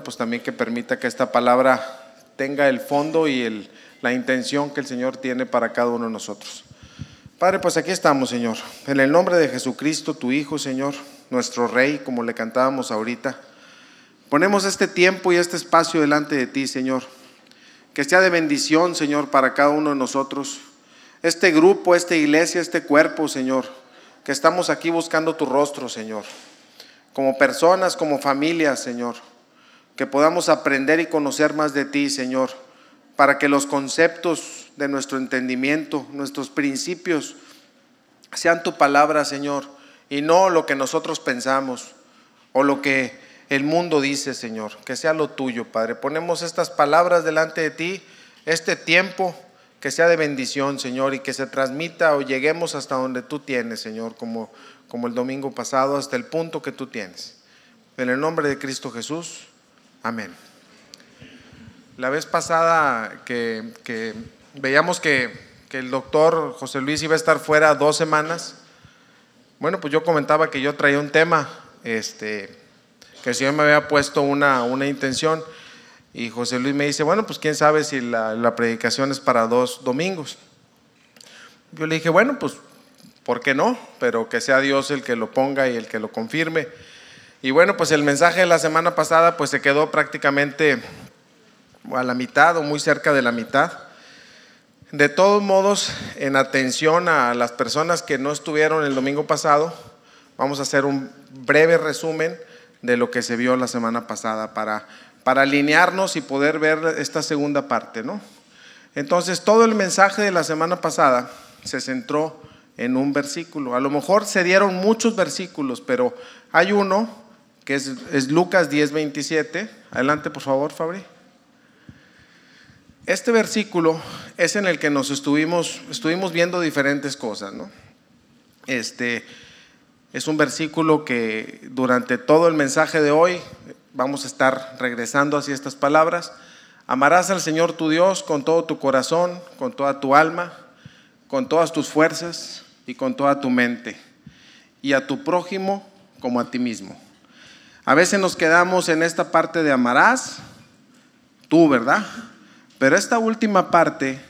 Pues también que permita que esta palabra tenga el fondo y el, la intención que el Señor tiene para cada uno de nosotros. Padre, pues aquí estamos, Señor. En el nombre de Jesucristo, tu Hijo, Señor, nuestro Rey, como le cantábamos ahorita. Ponemos este tiempo y este espacio delante de ti, Señor. Que sea de bendición, Señor, para cada uno de nosotros. Este grupo, esta iglesia, este cuerpo, Señor. Que estamos aquí buscando tu rostro, Señor. Como personas, como familias, Señor que podamos aprender y conocer más de ti, Señor, para que los conceptos de nuestro entendimiento, nuestros principios, sean tu palabra, Señor, y no lo que nosotros pensamos o lo que el mundo dice, Señor, que sea lo tuyo, Padre. Ponemos estas palabras delante de ti, este tiempo que sea de bendición, Señor, y que se transmita o lleguemos hasta donde tú tienes, Señor, como, como el domingo pasado, hasta el punto que tú tienes. En el nombre de Cristo Jesús. Amén. La vez pasada que, veíamos que, el doctor José Luis iba a estar fuera dos semanas, bueno, pues yo comentaba que yo traía un tema, este, que el Señor me había puesto una, intención y José Luis me dice, bueno, pues quién sabe si la, la predicación es para dos domingos. Yo le dije, bueno, pues, ¿por qué no? Pero que sea Dios el que lo ponga y el que lo confirme. Y bueno, pues el mensaje de la semana pasada pues se quedó prácticamente a la mitad o muy cerca de la mitad. De todos modos, en atención a las personas que no estuvieron el domingo pasado, vamos a hacer un breve resumen de lo que se vio la semana pasada para, para alinearnos y poder ver esta segunda parte, ¿no? Entonces, todo el mensaje de la semana pasada se centró en un versículo. A lo mejor se dieron muchos versículos, pero hay uno que es, es Lucas 10:27. Adelante, por favor, Fabri. Este versículo es en el que nos estuvimos, estuvimos viendo diferentes cosas, ¿no? Este es un versículo que durante todo el mensaje de hoy vamos a estar regresando hacia estas palabras. Amarás al Señor tu Dios con todo tu corazón, con toda tu alma, con todas tus fuerzas y con toda tu mente, y a tu prójimo como a ti mismo. A veces nos quedamos en esta parte de amarás, tú, ¿verdad? Pero esta última parte,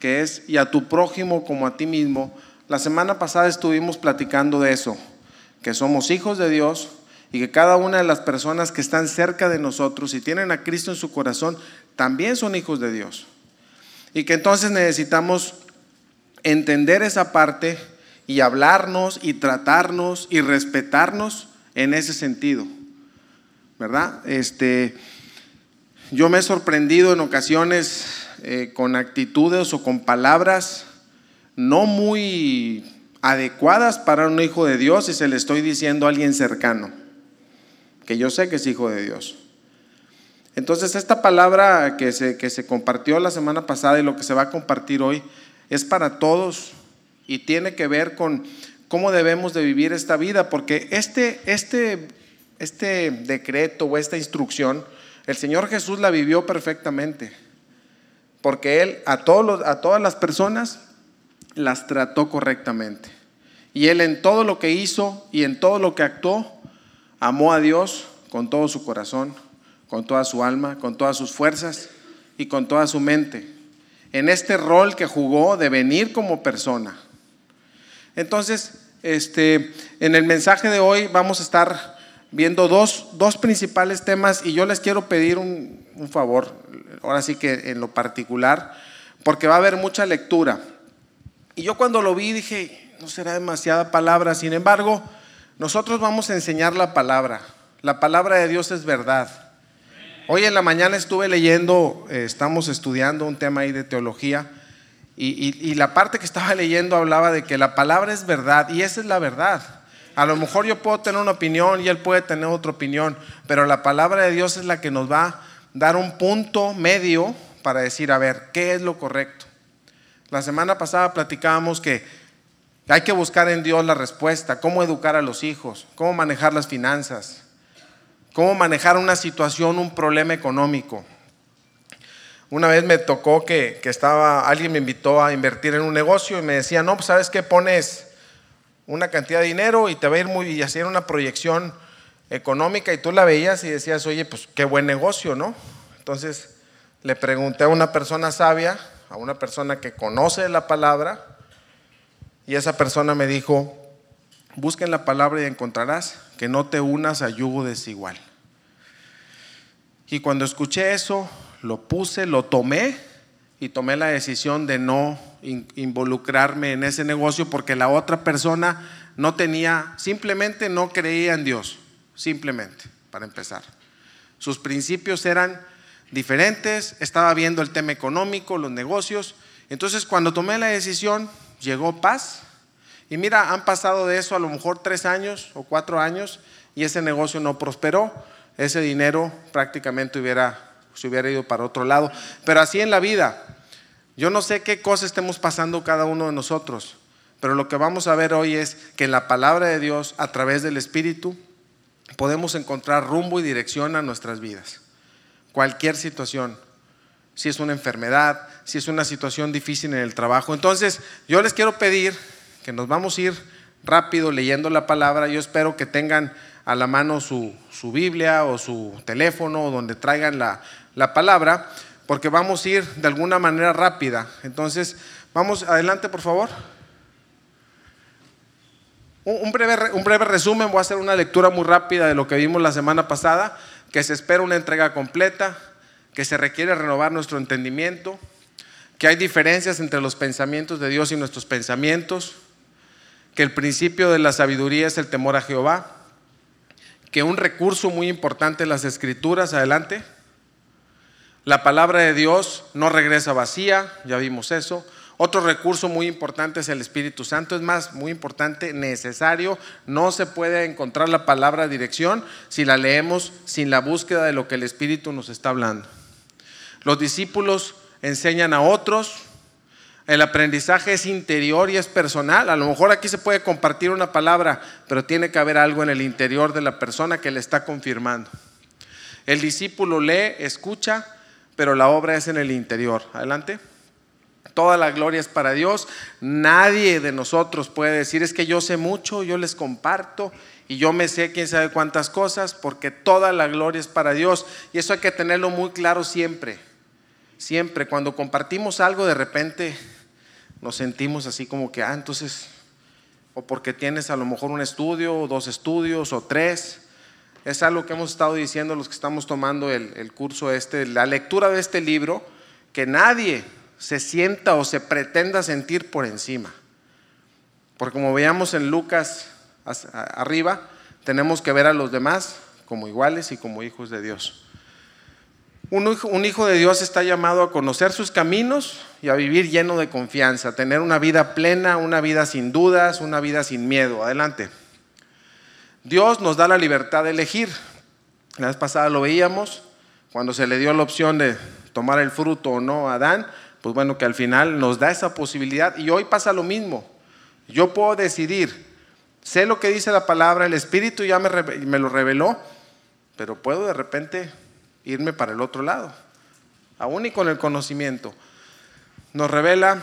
que es y a tu prójimo como a ti mismo, la semana pasada estuvimos platicando de eso, que somos hijos de Dios y que cada una de las personas que están cerca de nosotros y tienen a Cristo en su corazón, también son hijos de Dios. Y que entonces necesitamos entender esa parte y hablarnos y tratarnos y respetarnos en ese sentido, ¿verdad? Este, yo me he sorprendido en ocasiones eh, con actitudes o con palabras no muy adecuadas para un hijo de Dios y se le estoy diciendo a alguien cercano, que yo sé que es hijo de Dios. Entonces esta palabra que se, que se compartió la semana pasada y lo que se va a compartir hoy es para todos y tiene que ver con cómo debemos de vivir esta vida, porque este, este, este decreto o esta instrucción, el Señor Jesús la vivió perfectamente, porque Él a, todos a todas las personas las trató correctamente. Y Él en todo lo que hizo y en todo lo que actuó, amó a Dios con todo su corazón, con toda su alma, con todas sus fuerzas y con toda su mente. En este rol que jugó de venir como persona. Entonces, este, en el mensaje de hoy vamos a estar viendo dos, principales temas y yo les quiero pedir un, un favor, ahora sí que en lo particular, porque va a haber mucha lectura. Y yo cuando lo vi dije, no será demasiada palabra, sin embargo, nosotros vamos a enseñar la palabra. La palabra de Dios es verdad. Hoy en la mañana estuve leyendo, eh, estamos estudiando un tema ahí de teología y, la parte que estaba leyendo hablaba de que la palabra es verdad y esa es la verdad. A lo mejor yo puedo tener una opinión y él puede tener otra opinión, pero la palabra de Dios es la que nos va a dar un punto medio para decir, a ver, ¿qué es lo correcto? La semana pasada platicábamos que hay que buscar en Dios la respuesta, cómo educar a los hijos, cómo manejar las finanzas, cómo manejar una situación, un problema económico. Una vez me tocó que, estaba, alguien me invitó a invertir en un negocio y me decía, no, pues sabes que pones una cantidad de dinero y te va a ir muy, y hacer una proyección económica y tú la veías y decías, oye, pues qué buen negocio, ¿no? Entonces le pregunté a una persona sabia, a una persona que conoce la palabra, y esa persona me dijo, busca en la palabra y encontrarás que no te unas a yugo desigual. Y cuando escuché eso, lo puse, lo tomé y tomé la decisión de no involucrarme en ese negocio porque la otra persona no tenía, simplemente no creía en Dios, simplemente, para empezar. Sus principios eran diferentes, estaba viendo el tema económico, los negocios. Entonces cuando tomé la decisión, llegó paz. Y mira, han pasado de eso a lo mejor tres años o cuatro años y ese negocio no prosperó. Ese dinero prácticamente hubiera, se hubiera ido para otro lado. Pero así en la vida, yo no sé qué cosa estemos pasando cada uno de nosotros, pero lo que vamos a ver hoy es que en la palabra de Dios, a través del Espíritu, podemos encontrar rumbo y dirección a nuestras vidas. Cualquier situación, si es una enfermedad, si es una situación difícil en el trabajo. Entonces, yo les quiero pedir que nos vamos a ir rápido leyendo la palabra. Yo espero que tengan a la mano su, Biblia o su teléfono donde traigan la, la palabra porque vamos a ir de alguna manera rápida. Entonces, vamos adelante, por favor. Un breve, un breve resumen, voy a hacer una lectura muy rápida de lo que vimos la semana pasada, que se espera una entrega completa, que se requiere renovar nuestro entendimiento, que hay diferencias entre los pensamientos de Dios y nuestros pensamientos, que el principio de la sabiduría es el temor a Jehová, que un recurso muy importante en las escrituras, adelante, la palabra de Dios no regresa vacía, ya vimos eso. Otro recurso muy importante es el Espíritu Santo, es más, muy importante, necesario. No se puede encontrar la palabra dirección si la leemos sin la búsqueda de lo que el Espíritu nos está hablando. Los discípulos enseñan a otros, el aprendizaje es interior y es personal. A lo mejor aquí se puede compartir una palabra, pero tiene que haber algo en el interior de la persona que le está confirmando. El discípulo lee, escucha, pero la obra es en el interior. Adelante. Toda la gloria es para Dios. Nadie de nosotros puede decir es que yo sé mucho, yo les comparto y yo me sé quién sabe cuántas cosas, porque toda la gloria es para Dios. Y eso hay que tenerlo muy claro siempre. Siempre, cuando compartimos algo, de repente nos sentimos así como que, ah, entonces, o porque tienes a lo mejor un estudio, o dos estudios, o tres, es algo que hemos estado diciendo los que estamos tomando el, curso este, la lectura de este libro, que nadie se sienta o se pretenda sentir por encima. Porque como veíamos en Lucas arriba, tenemos que ver a los demás como iguales y como hijos de Dios. Un hijo, un hijo, de Dios está llamado a conocer sus caminos y a vivir lleno de confianza, a tener una vida plena, una vida sin dudas, una vida sin miedo. Adelante. Dios nos da la libertad de elegir. La vez pasada lo veíamos, cuando se le dio la opción de tomar el fruto o no a Adán, pues bueno, que al final nos da esa posibilidad. Y hoy pasa lo mismo. Yo puedo decidir, sé lo que dice la palabra, el Espíritu ya me, me lo reveló, pero puedo de repente irme para el otro lado, aún y con el conocimiento. Nos revela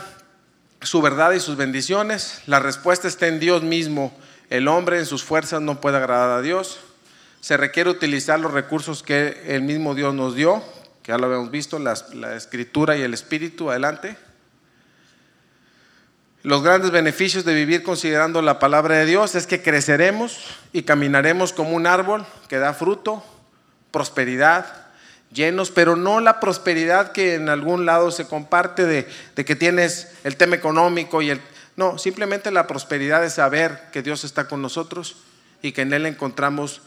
su verdad y sus bendiciones. La respuesta está en Dios mismo el hombre en sus fuerzas no puede agradar a Dios. Se requiere utilizar los recursos que el mismo Dios nos dio, que ya lo habíamos visto, la, escritura y el espíritu. Adelante. Los grandes beneficios de vivir considerando la palabra de Dios es que creceremos y caminaremos como un árbol que da fruto, prosperidad, llenos, pero no la prosperidad que en algún lado se comparte de, de que tienes el tema económico y el, no, simplemente la prosperidad es saber que Dios está con nosotros y que en Él encontramos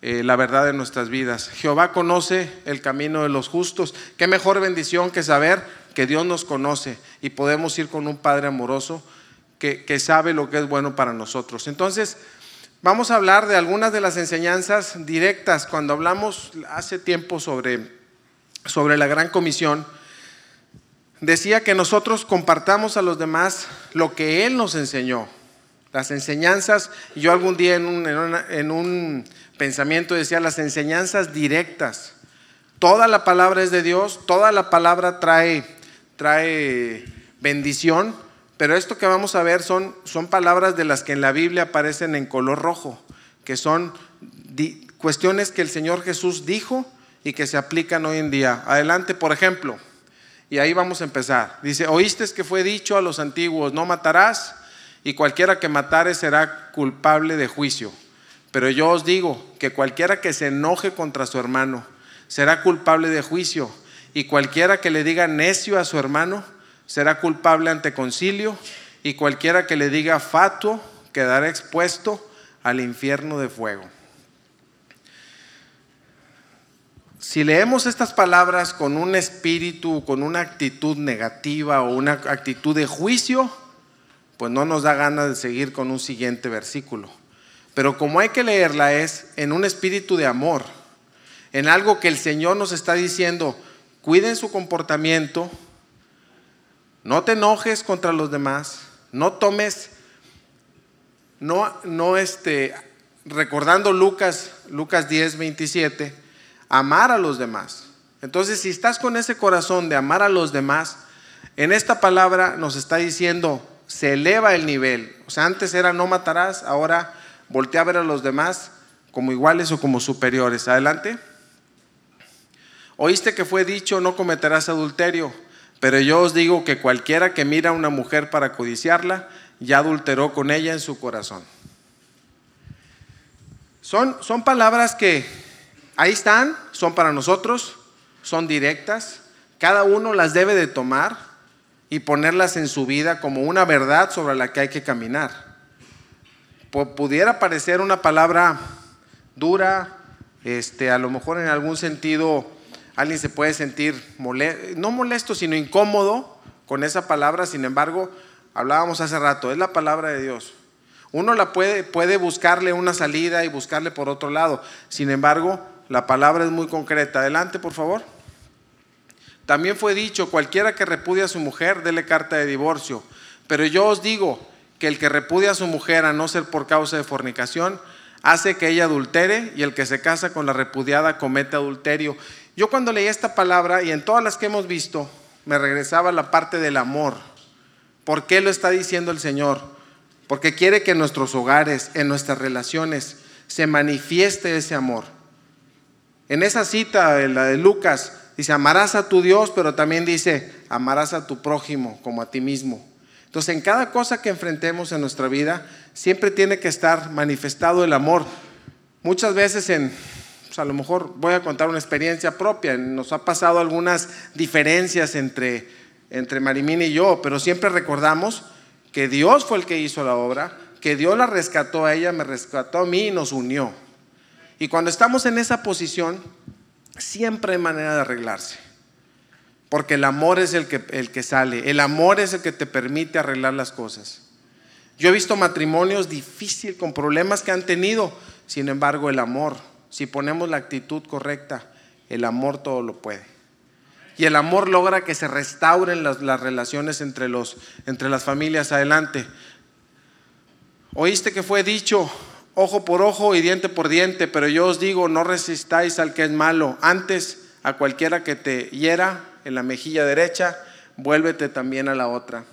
eh, la verdad de nuestras vidas. Jehová conoce el camino de los justos. Qué mejor bendición que saber que Dios nos conoce y podemos ir con un Padre amoroso que, que sabe lo que es bueno para nosotros. Entonces, vamos a hablar de algunas de las enseñanzas directas. Cuando hablamos hace tiempo sobre, sobre la gran comisión, decía que nosotros compartamos a los demás lo que Él nos enseñó, las enseñanzas. Yo algún día en un, pensamiento decía las enseñanzas directas. Toda la palabra es de Dios, toda la palabra trae, trae bendición, pero esto que vamos a ver son, son palabras de las que en la Biblia aparecen en color rojo, que son cuestiones que el Señor Jesús dijo y que se aplican hoy en día. Adelante, por ejemplo, y ahí vamos a empezar. Dice, oíste que fue dicho a los antiguos, no matarás, y cualquiera que matare será culpable de juicio. Pero yo os digo que cualquiera que se enoje contra su hermano será culpable de juicio, y cualquiera que le diga necio a su hermano será culpable ante concilio, y cualquiera que le diga fatuo quedará expuesto al infierno de fuego. Si leemos estas palabras con un espíritu, con una actitud negativa o una actitud de juicio, pues no nos da ganas de seguir con un siguiente versículo. Pero como hay que leerla es en un espíritu de amor, en algo que el Señor nos está diciendo, cuiden su comportamiento, no te enojes contra los demás, no tomes, no, no este, recordando Lucas, Lucas 10, 27, amar a los demás. Entonces, si estás con ese corazón de amar a los demás, en esta palabra nos está diciendo, se eleva el nivel. O sea, antes era no matarás, ahora voltea a ver a los demás como iguales o como superiores. Adelante. Oíste que fue dicho, no cometerás adulterio, pero yo os digo que cualquiera que mira a una mujer para codiciarla, ya adulteró con ella en su corazón. Son, son palabras que Ahí están, son para nosotros, son directas. Cada uno las debe de tomar y ponerlas en su vida como una verdad sobre la que hay que caminar. Pudiera parecer una palabra dura, este, a lo mejor en algún sentido alguien se puede sentir no molesto, sino incómodo con esa palabra. Sin embargo, hablábamos hace rato, es la palabra de Dios. Uno la puede, puede buscarle una salida y buscarle por otro lado. Sin embargo, la palabra es muy concreta. Adelante, por favor. También fue dicho, cualquiera que repudia a su mujer, dele carta de divorcio. Pero yo os digo que el que repudia a su mujer a no ser por causa de fornicación, hace que ella adultere y el que se casa con la repudiada comete adulterio. Yo cuando leí esta palabra y en todas las que hemos visto, me regresaba la parte del amor. ¿Por qué lo está diciendo el Señor? Porque quiere que en nuestros hogares, en nuestras relaciones, se manifieste ese amor. En esa cita, la de Lucas, dice, amarás a tu Dios, pero también dice, amarás a tu prójimo como a ti mismo. Entonces, en cada cosa que enfrentemos en nuestra vida, siempre tiene que estar manifestado el amor. Muchas veces en, pues, a lo mejor voy a contar una experiencia propia, nos ha pasado algunas diferencias entre, entre Marimín y yo, pero siempre recordamos que Dios fue el que hizo la obra, que Dios la rescató a ella, me rescató a mí y nos unió. Y cuando estamos en esa posición, siempre hay manera de arreglarse. Porque el amor es el que, el que sale, el amor es el que te permite arreglar las cosas. Yo he visto matrimonios difíciles, con problemas que han tenido, sin embargo el amor, si ponemos la actitud correcta, el amor todo lo puede. Y el amor logra que se restauren las, las relaciones entre, los, entre las familias adelante. Oíste que fue dicho, ojo por ojo y diente por diente, pero yo os digo, no resistáis al que es malo. Antes, a cualquiera que te hiera en la mejilla derecha, vuélvete también a la otra.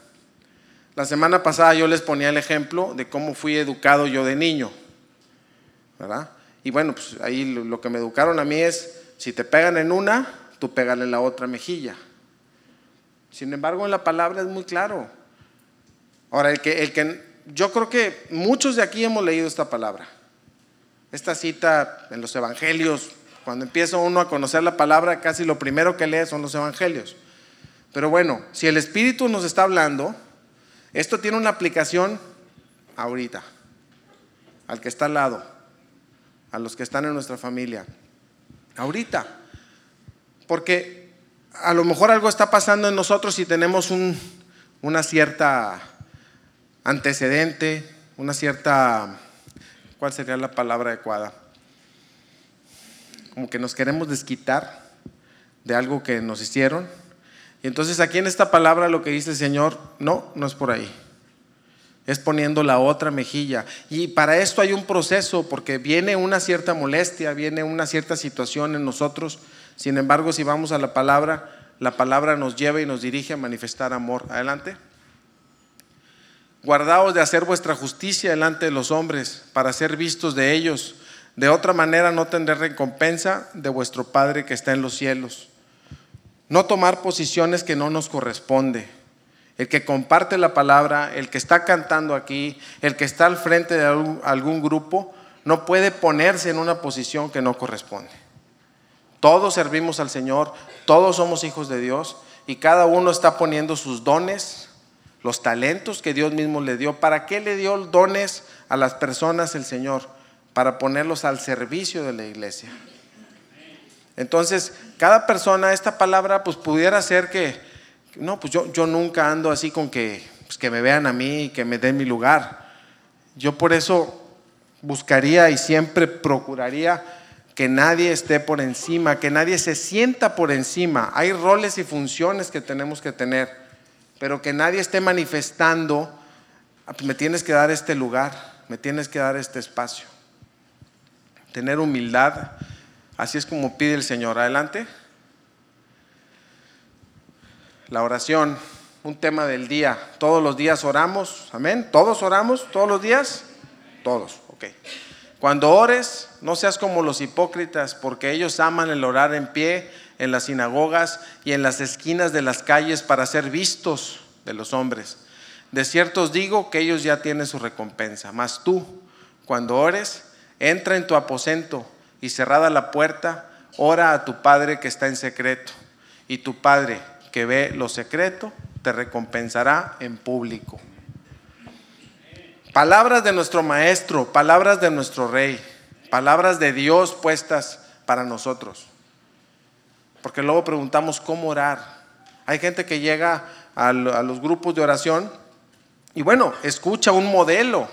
La semana pasada yo les ponía el ejemplo de cómo fui educado yo de niño, ¿verdad? Y bueno, pues ahí lo que me educaron a mí es, si te pegan en una, tú pégale en la otra mejilla. Sin embargo, en la palabra es muy claro. Ahora, el que, el que yo creo que muchos de aquí hemos leído esta palabra. Esta cita en los evangelios, cuando empieza uno a conocer la palabra, casi lo primero que lee son los evangelios. Pero bueno, si el Espíritu nos está hablando, esto tiene una aplicación ahorita, al que está al lado, a los que están en nuestra familia, ahorita. Porque a lo mejor algo está pasando en nosotros y tenemos una cierta antecedente, una cierta, ¿cuál sería la palabra adecuada? Como que nos queremos desquitar de algo que nos hicieron. Y entonces aquí en esta palabra lo que dice el Señor, no, no es por ahí. Es poniendo la otra mejilla. Y para esto hay un proceso, porque viene una cierta molestia, viene una cierta situación en nosotros. Sin embargo, si vamos a la palabra, la palabra nos lleva y nos dirige a manifestar amor. Adelante. Guardaos de hacer vuestra justicia delante de los hombres para ser vistos de ellos. De otra manera no tendré recompensa de vuestro Padre que está en los cielos. No tomar posiciones que no nos corresponde. El que comparte la palabra, el que está cantando aquí, el que está al frente de algún, grupo, no puede ponerse en una posición que no corresponde. Todos servimos al Señor, todos somos hijos de Dios y cada uno está poniendo sus dones, los talentos que Dios mismo le dio. ¿Para qué le dio dones a las personas el Señor? Para ponerlos al servicio de la iglesia. Entonces, cada persona, esta palabra, pues pudiera ser que, no, pues yo, yo nunca ando así con que, pues que me vean a mí y que me den mi lugar. Yo por eso buscaría y siempre procuraría que nadie esté por encima, que nadie se sienta por encima. Hay roles y funciones que tenemos que tener, pero que nadie esté manifestando, ah, pues me tienes que dar este lugar, me tienes que dar este espacio. Tener humildad, así es como pide el Señor. Adelante. La oración, un tema del día. Todos los días oramos, amén. ¿Todos oramos todos los días? Todos, ok. Cuando ores, no seas como los hipócritas, porque ellos aman el orar en pie en las sinagogas y en las esquinas de las calles para ser vistos de los hombres. De cierto os digo que ellos ya tienen su recompensa. Mas tú, cuando ores, entra en tu aposento y cerrada la puerta, ora a tu Padre que está en secreto. Y tu Padre que ve lo secreto, te recompensará en público. Palabras de nuestro Maestro, palabras de nuestro Rey, palabras de Dios puestas para nosotros. Porque luego preguntamos cómo orar. Hay gente que llega a los grupos de oración y bueno, escucha un modelo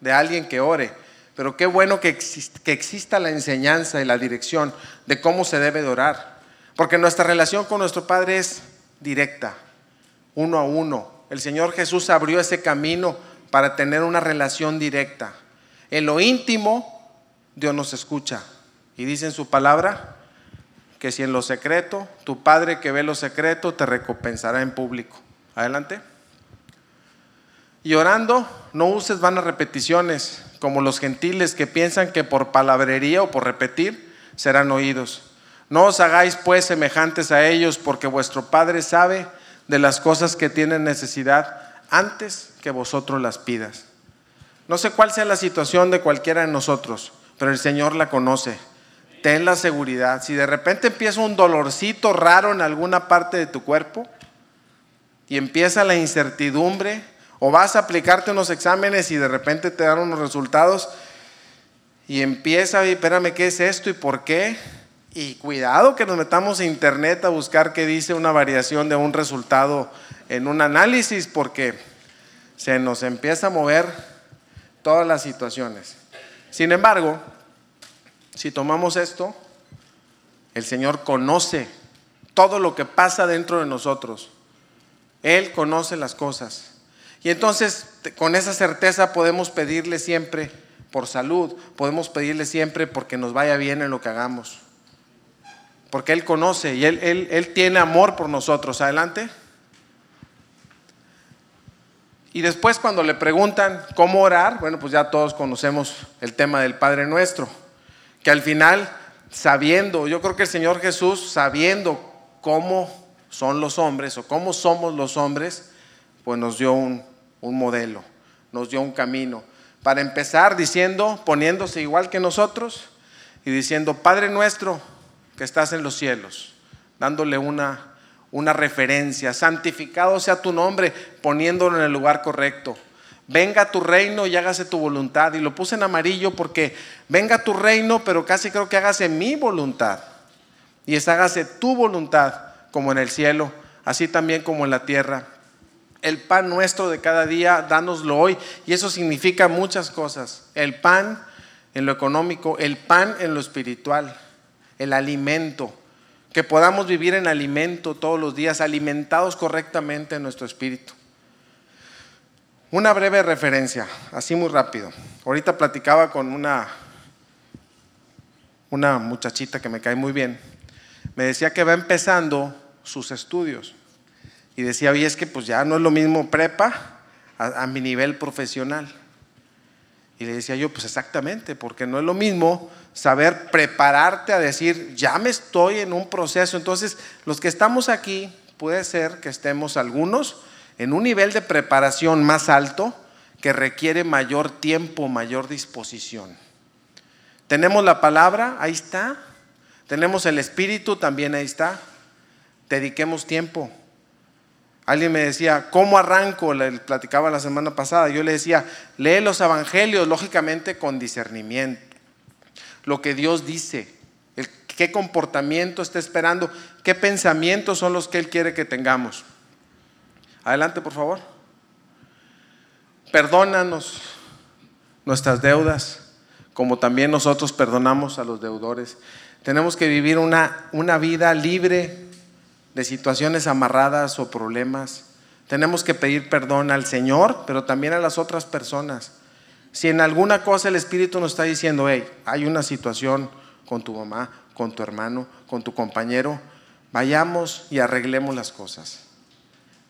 de alguien que ore, pero qué bueno que, exista la enseñanza y la dirección de cómo se debe de orar. Porque nuestra relación con nuestro Padre es directa, uno a uno. El Señor Jesús abrió ese camino para tener una relación directa. En lo íntimo, Dios nos escucha. Y dice en su palabra que si en lo secreto, tu Padre que ve lo secreto te recompensará en público. Adelante. Y orando, no uses vanas repeticiones, como los gentiles que piensan que por palabrería o por repetir serán oídos. No os hagáis pues semejantes a ellos, porque vuestro Padre sabe de las cosas que tienen necesidad antes que vosotros las pidas. No sé cuál sea la situación de cualquiera de nosotros, pero el Señor la conoce. Ten la seguridad. Si de repente empieza un dolorcito raro en alguna parte de tu cuerpo y empieza la incertidumbre, o vas a aplicarte unos exámenes y de repente te dan unos resultados y empieza, espérame, ¿qué es esto y por qué? Y cuidado que nos metamos a internet a buscar qué dice una variación de un resultado en un análisis porque se nos empieza a mover todas las situaciones. Sin embargo, si tomamos esto, el Señor conoce todo lo que pasa dentro de nosotros. Él conoce las cosas. Y entonces, con esa certeza podemos pedirle siempre por salud, podemos pedirle siempre porque nos vaya bien en lo que hagamos. Porque Él conoce y Él, tiene amor por nosotros. Adelante. Y después cuando le preguntan cómo orar, bueno, pues ya todos conocemos el tema del Padre Nuestro, que al final, sabiendo, yo creo que el Señor Jesús, sabiendo cómo son los hombres o cómo somos los hombres, pues nos dio un, un modelo, nos dio un camino. Para empezar diciendo, poniéndose igual que nosotros y diciendo, Padre Nuestro que estás en los cielos, dándole una una referencia. Santificado sea tu nombre, poniéndolo en el lugar correcto. Venga tu reino y hágase tu voluntad. Y lo puse en amarillo porque venga tu reino, pero casi creo que hágase mi voluntad. Y es hágase tu voluntad, como en el cielo, así también como en la tierra. El pan nuestro de cada día, dánoslo hoy. Y eso significa muchas cosas. El pan en lo económico, el pan en lo espiritual, el alimento que podamos vivir en alimento todos los días, alimentados correctamente en nuestro espíritu. Una breve referencia, así muy rápido. Ahorita platicaba con una, una muchachita que me cae muy bien. Me decía que va empezando sus estudios. Y decía, oye, es que pues ya no es lo mismo prepa a, a mi nivel profesional. Y le decía yo, pues exactamente, porque no es lo mismo saber prepararte a decir, ya me estoy en un proceso. Entonces, los que estamos aquí, puede ser que estemos algunos en un nivel de preparación más alto que requiere mayor tiempo, mayor disposición. Tenemos la palabra, ahí está. Tenemos el Espíritu, también ahí está. Dediquemos tiempo. Alguien me decía, ¿cómo arranco? Le platicaba la semana pasada. Yo le decía, lee los evangelios, lógicamente con discernimiento. Lo que Dios dice, qué comportamiento está esperando, qué pensamientos son los que Él quiere que tengamos. Adelante, por favor. Perdónanos nuestras deudas, como también nosotros perdonamos a los deudores. Tenemos que vivir una, una vida libre de situaciones amarradas o problemas. Tenemos que pedir perdón al Señor, pero también a las otras personas. Si en alguna cosa el Espíritu nos está diciendo, hey, hay una situación con tu mamá, con tu hermano, con tu compañero, vayamos y arreglemos las cosas.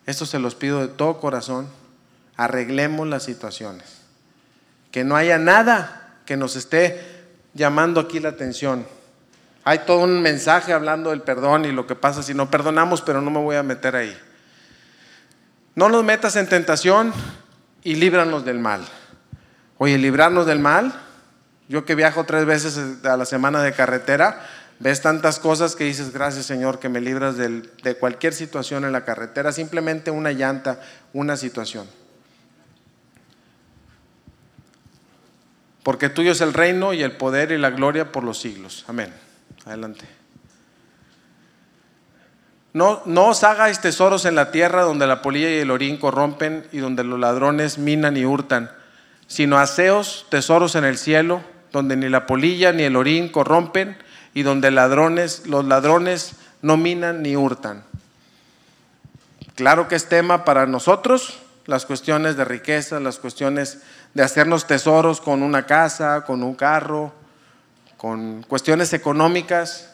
Esto se los pido de todo corazón, arreglemos las situaciones. Que no haya nada que nos esté llamando aquí la atención hay todo un mensaje hablando del perdón y lo que pasa si no perdonamos, pero no me voy a meter ahí. No nos metas en tentación y líbranos del mal. Oye, librarnos del mal. Yo que viajo tres veces a la semana de carretera, ves tantas cosas que dices, gracias Señor, que me libras de cualquier situación en la carretera, simplemente una llanta, una situación. Porque tuyo es el reino y el poder y la gloria por los siglos. Amén. Adelante. No, no os hagáis tesoros en la tierra donde la polilla y el orín corrompen y donde los ladrones minan y hurtan, sino haceos tesoros en el cielo, donde ni la polilla ni el orín corrompen y donde ladrones, los ladrones no minan ni hurtan. Claro que es tema para nosotros, las cuestiones de riqueza, las cuestiones de hacernos tesoros con una casa, con un carro, con cuestiones económicas.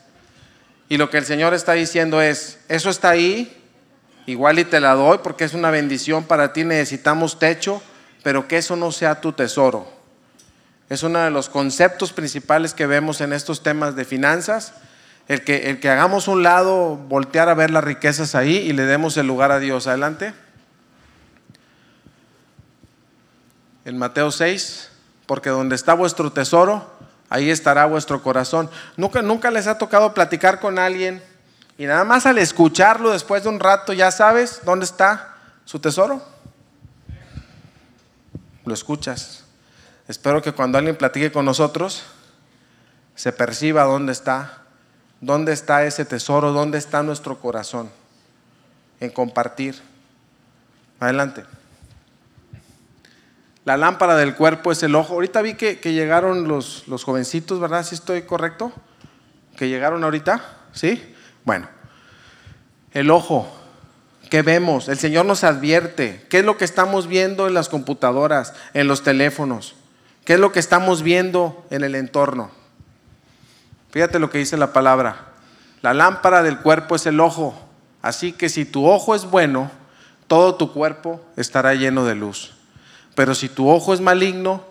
Y lo que el Señor está diciendo es, eso está ahí, igual y te la doy porque es una bendición para ti, necesitamos techo, pero que eso no sea tu tesoro. Es uno de los conceptos principales que vemos en estos temas de finanzas, el que, el que hagamos un lado, voltear a ver las riquezas ahí y le demos el lugar a Dios. Adelante. En Mateo 6, porque donde está vuestro tesoro, ahí estará vuestro corazón. ¿Nunca, nunca les ha tocado platicar con alguien y nada más al escucharlo después de un rato ya sabes dónde está su tesoro? Lo escuchas. Espero que cuando alguien platique con nosotros se perciba dónde está, dónde está ese tesoro, dónde está nuestro corazón en compartir. Adelante. La lámpara del cuerpo es el ojo. Ahorita vi que, llegaron los, los, jovencitos, ¿verdad? ¿Sí estoy correcto? ¿Que llegaron ahorita? ¿Sí? Bueno, el ojo, ¿qué vemos? El Señor nos advierte. ¿Qué es lo que estamos viendo en las computadoras, en los teléfonos? ¿Qué es lo que estamos viendo en el entorno? Fíjate lo que dice la palabra. La lámpara del cuerpo es el ojo. Así que si tu ojo es bueno, todo tu cuerpo estará lleno de luz. Pero si tu ojo es maligno,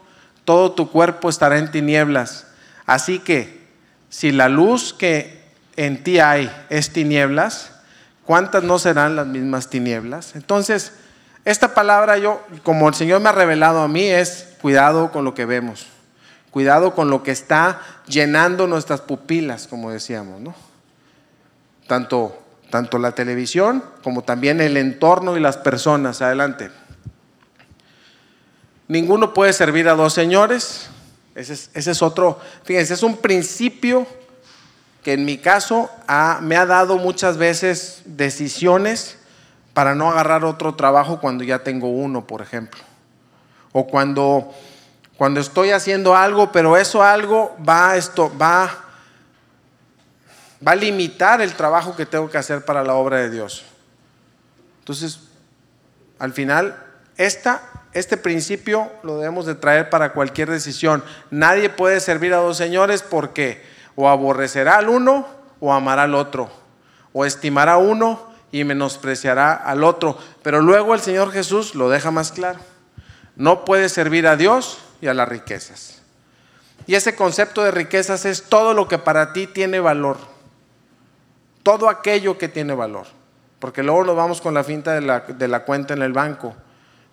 todo tu cuerpo estará en tinieblas. Así que, si la luz que en ti hay es tinieblas, ¿cuántas no serán las mismas tinieblas? Entonces, esta palabra yo, como el Señor me ha revelado a mí, es cuidado con lo que vemos. Cuidado con lo que está llenando nuestras pupilas, como decíamos, ¿no? Tanto, tanto la televisión como también el entorno y las personas. Adelante. Ninguno puede servir a dos señores. Ese es, otro, fíjense, es un principio que en mi caso me ha dado muchas veces decisiones para no agarrar otro trabajo cuando ya tengo uno, por ejemplo. O cuando, cuando estoy haciendo algo, pero eso algo va, esto, va, va a limitar el trabajo que tengo que hacer para la obra de Dios. Entonces, al final, esta este principio lo debemos de traer para cualquier decisión. Nadie puede servir a dos señores porque o aborrecerá al uno o amará al otro, o estimará uno y menospreciará al otro. Pero luego el Señor Jesús lo deja más claro. No puede servir a Dios y a las riquezas. Y ese concepto de riquezas es todo lo que para ti tiene valor. Todo aquello que tiene valor. Porque luego nos vamos con la finta de la, de la cuenta en el banco.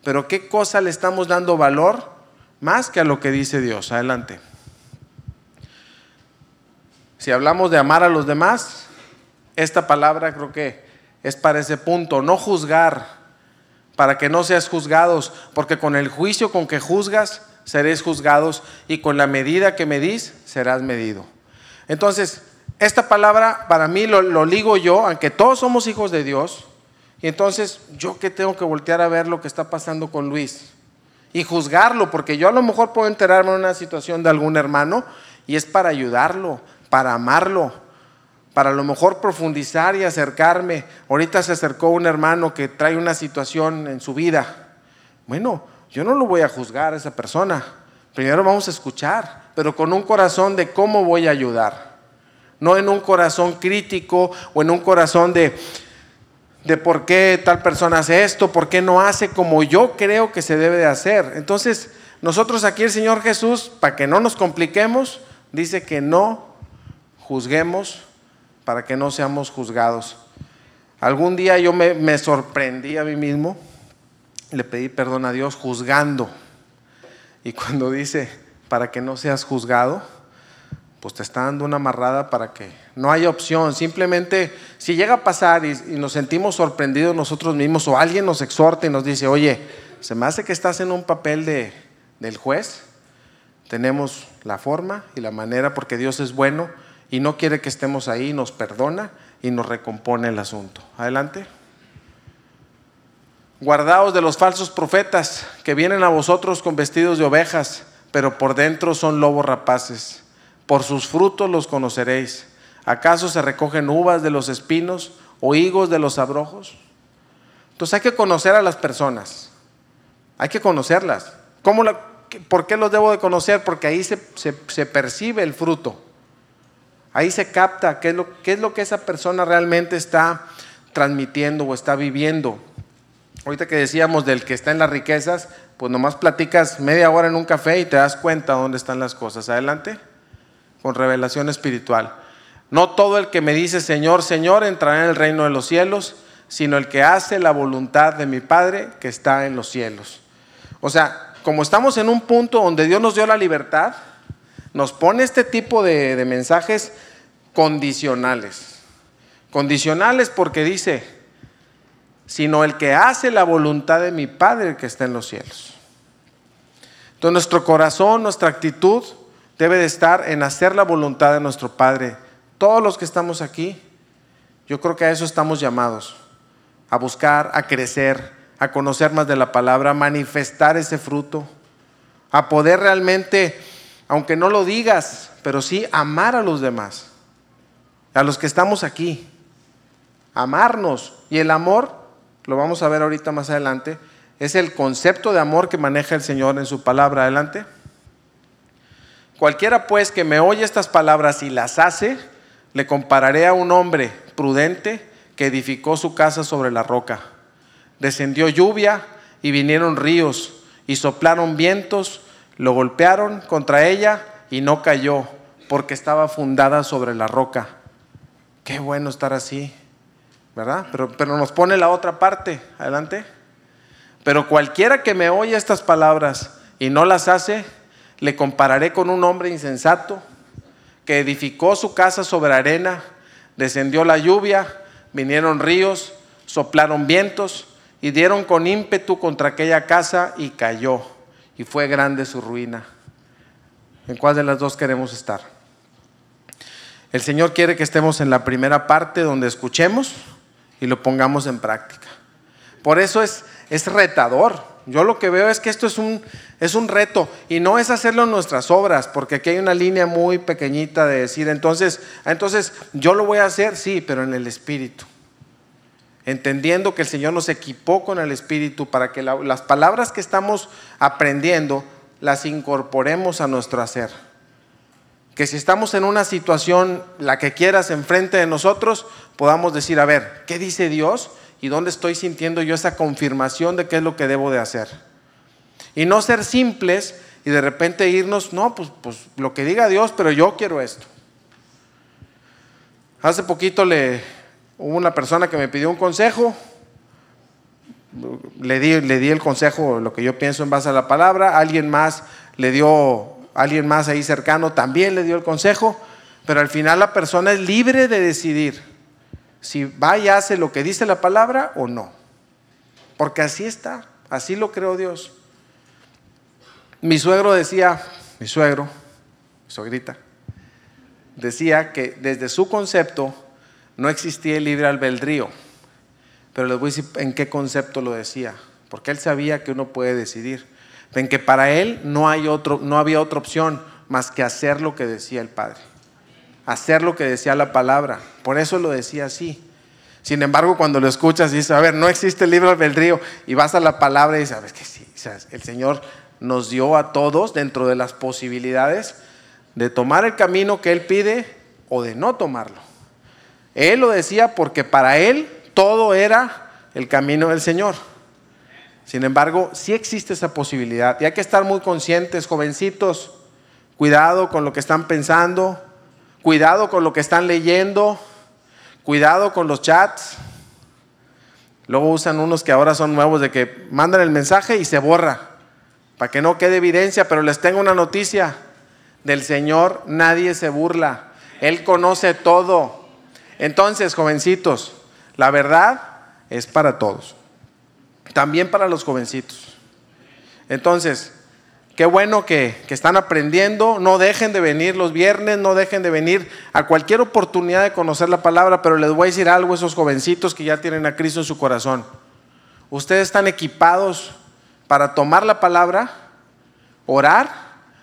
Pero ¿qué cosa le estamos dando valor más que a lo que dice Dios? Adelante. Si hablamos de amar a los demás, esta palabra creo que es para ese punto, no juzgar, para que no seas juzgados, porque con el juicio con que juzgas, seréis juzgados y con la medida que medís, serás medido. Entonces, esta palabra para mí lo, lo ligo yo, aunque todos somos hijos de Dios, y entonces yo que tengo que voltear a ver lo que está pasando con Luis y juzgarlo, porque yo a lo mejor puedo enterarme en una situación de algún hermano y es para ayudarlo, para amarlo, para a lo mejor profundizar y acercarme. Ahorita se acercó un hermano que trae una situación en su vida. Bueno, yo no lo voy a juzgar a esa persona. Primero vamos a escuchar, pero con un corazón de cómo voy a ayudar. No en un corazón crítico o en un corazón de, de por qué tal persona hace esto, por qué no hace como yo creo que se debe de hacer. Entonces, nosotros aquí el Señor Jesús, para que no nos compliquemos, dice que no juzguemos para que no seamos juzgados. Algún día yo me, sorprendí a mí mismo, le pedí perdón a Dios juzgando. Y cuando dice, para que no seas juzgado, pues te está dando una amarrada para que no haya opción. Simplemente, si llega a pasar y, nos sentimos sorprendidos nosotros mismos o alguien nos exhorta y nos dice, oye, se me hace que estás en un papel de, del juez, tenemos la forma y la manera porque Dios es bueno y no quiere que estemos ahí, nos perdona y nos recompone el asunto. Adelante. Guardaos de los falsos profetas que vienen a vosotros con vestidos de ovejas, pero por dentro son lobos rapaces. Por sus frutos los conoceréis. ¿Acaso se recogen uvas de los espinos o higos de los abrojos? Entonces hay que conocer a las personas. Hay que conocerlas. ¿Cómo la, ¿Por qué los debo de conocer? Porque ahí se, se, se percibe el fruto. Ahí se capta qué es, lo, qué es lo que esa persona realmente está transmitiendo o está viviendo. Ahorita que decíamos del que está en las riquezas, pues nomás platicas media hora en un café y te das cuenta dónde están las cosas. Adelante, con revelación espiritual. No todo el que me dice Señor, Señor entrará en el reino de los cielos, sino el que hace la voluntad de mi Padre que está en los cielos. O sea, como estamos en un punto donde Dios nos dio la libertad, nos pone este tipo de, mensajes condicionales. Condicionales porque dice, sino el que hace la voluntad de mi Padre que está en los cielos. Entonces nuestro corazón, nuestra actitud debe de estar en hacer la voluntad de nuestro Padre. Todos los que estamos aquí, yo creo que a eso estamos llamados, a buscar, a crecer, a conocer más de la palabra, a manifestar ese fruto, a poder realmente aunque no lo digas, pero sí amar a los demás, a los que estamos aquí, amarnos. Y el amor, lo vamos a ver ahorita más adelante, es el concepto de amor que maneja el Señor en su palabra. Adelante. Cualquiera pues que me oye estas palabras y las hace, le compararé a un hombre prudente que edificó su casa sobre la roca. Descendió lluvia y vinieron ríos y soplaron vientos lo golpearon contra ella y no cayó porque estaba fundada sobre la roca. Qué bueno estar así, ¿verdad? Pero, pero nos pone la otra parte, adelante. Pero cualquiera que me oye estas palabras y no las hace, le compararé con un hombre insensato que edificó su casa sobre arena, descendió la lluvia, vinieron ríos, soplaron vientos y dieron con ímpetu contra aquella casa y cayó y fue grande su ruina. ¿En cuál de las dos queremos estar? El Señor quiere que estemos en la primera parte donde escuchemos y lo pongamos en práctica. Por eso es, es retador. Yo lo que veo es que esto es un, es un reto y no es hacerlo en nuestras obras, porque aquí hay una línea muy pequeñita de decir, entonces, entonces yo lo voy a hacer, sí, pero en el Espíritu entendiendo que el Señor nos equipó con el Espíritu para que las palabras que estamos aprendiendo las incorporemos a nuestro hacer. Que si estamos en una situación, la que quieras, enfrente de nosotros, podamos decir, a ver, ¿qué dice Dios? ¿Y dónde estoy sintiendo yo esa confirmación de qué es lo que debo de hacer? Y no ser simples y de repente irnos, no, pues, pues lo que diga Dios, pero yo quiero esto. Hace poquito le hubo una persona que me pidió un consejo, le di, le di el consejo, lo que yo pienso en base a la palabra, alguien más le dio, alguien más ahí cercano también le dio el consejo, pero al final la persona es libre de decidir si va y hace lo que dice la palabra o no. Porque así está, así lo creó Dios. Mi suegro decía, mi suegro, mi suegrita, decía que desde su concepto no existía el libre albedrío. Pero les voy a decir en qué concepto lo decía, porque él sabía que uno puede decidir. En que para él no, hay otro, no había otra opción más que hacer lo que decía el Padre hacer lo que decía la palabra. Por eso lo decía así. Sin embargo, cuando lo escuchas dices, a ver, no existe el libro albedrío, y vas a la palabra y dices, sabes que sí, el Señor nos dio a todos dentro de las posibilidades de tomar el camino que Él pide o de no tomarlo. Él lo decía porque para Él todo era el camino del Señor. Sin embargo, sí existe esa posibilidad y hay que estar muy conscientes, jovencitos, cuidado con lo que están pensando, Cuidado con lo que están leyendo. Cuidado con los chats. Luego usan unos que ahora son nuevos de que mandan el mensaje y se borra. Para que no quede evidencia, pero les tengo una noticia. Del Señor nadie se burla. Él conoce todo. Entonces, jovencitos, la verdad es para todos. También para los jovencitos. Entonces, Qué bueno que, están aprendiendo. No dejen de venir los viernes, no dejen de venir a cualquier oportunidad de conocer la palabra, pero les voy a decir algo a esos jovencitos que ya tienen a Cristo en su corazón. Ustedes están equipados para tomar la palabra, orar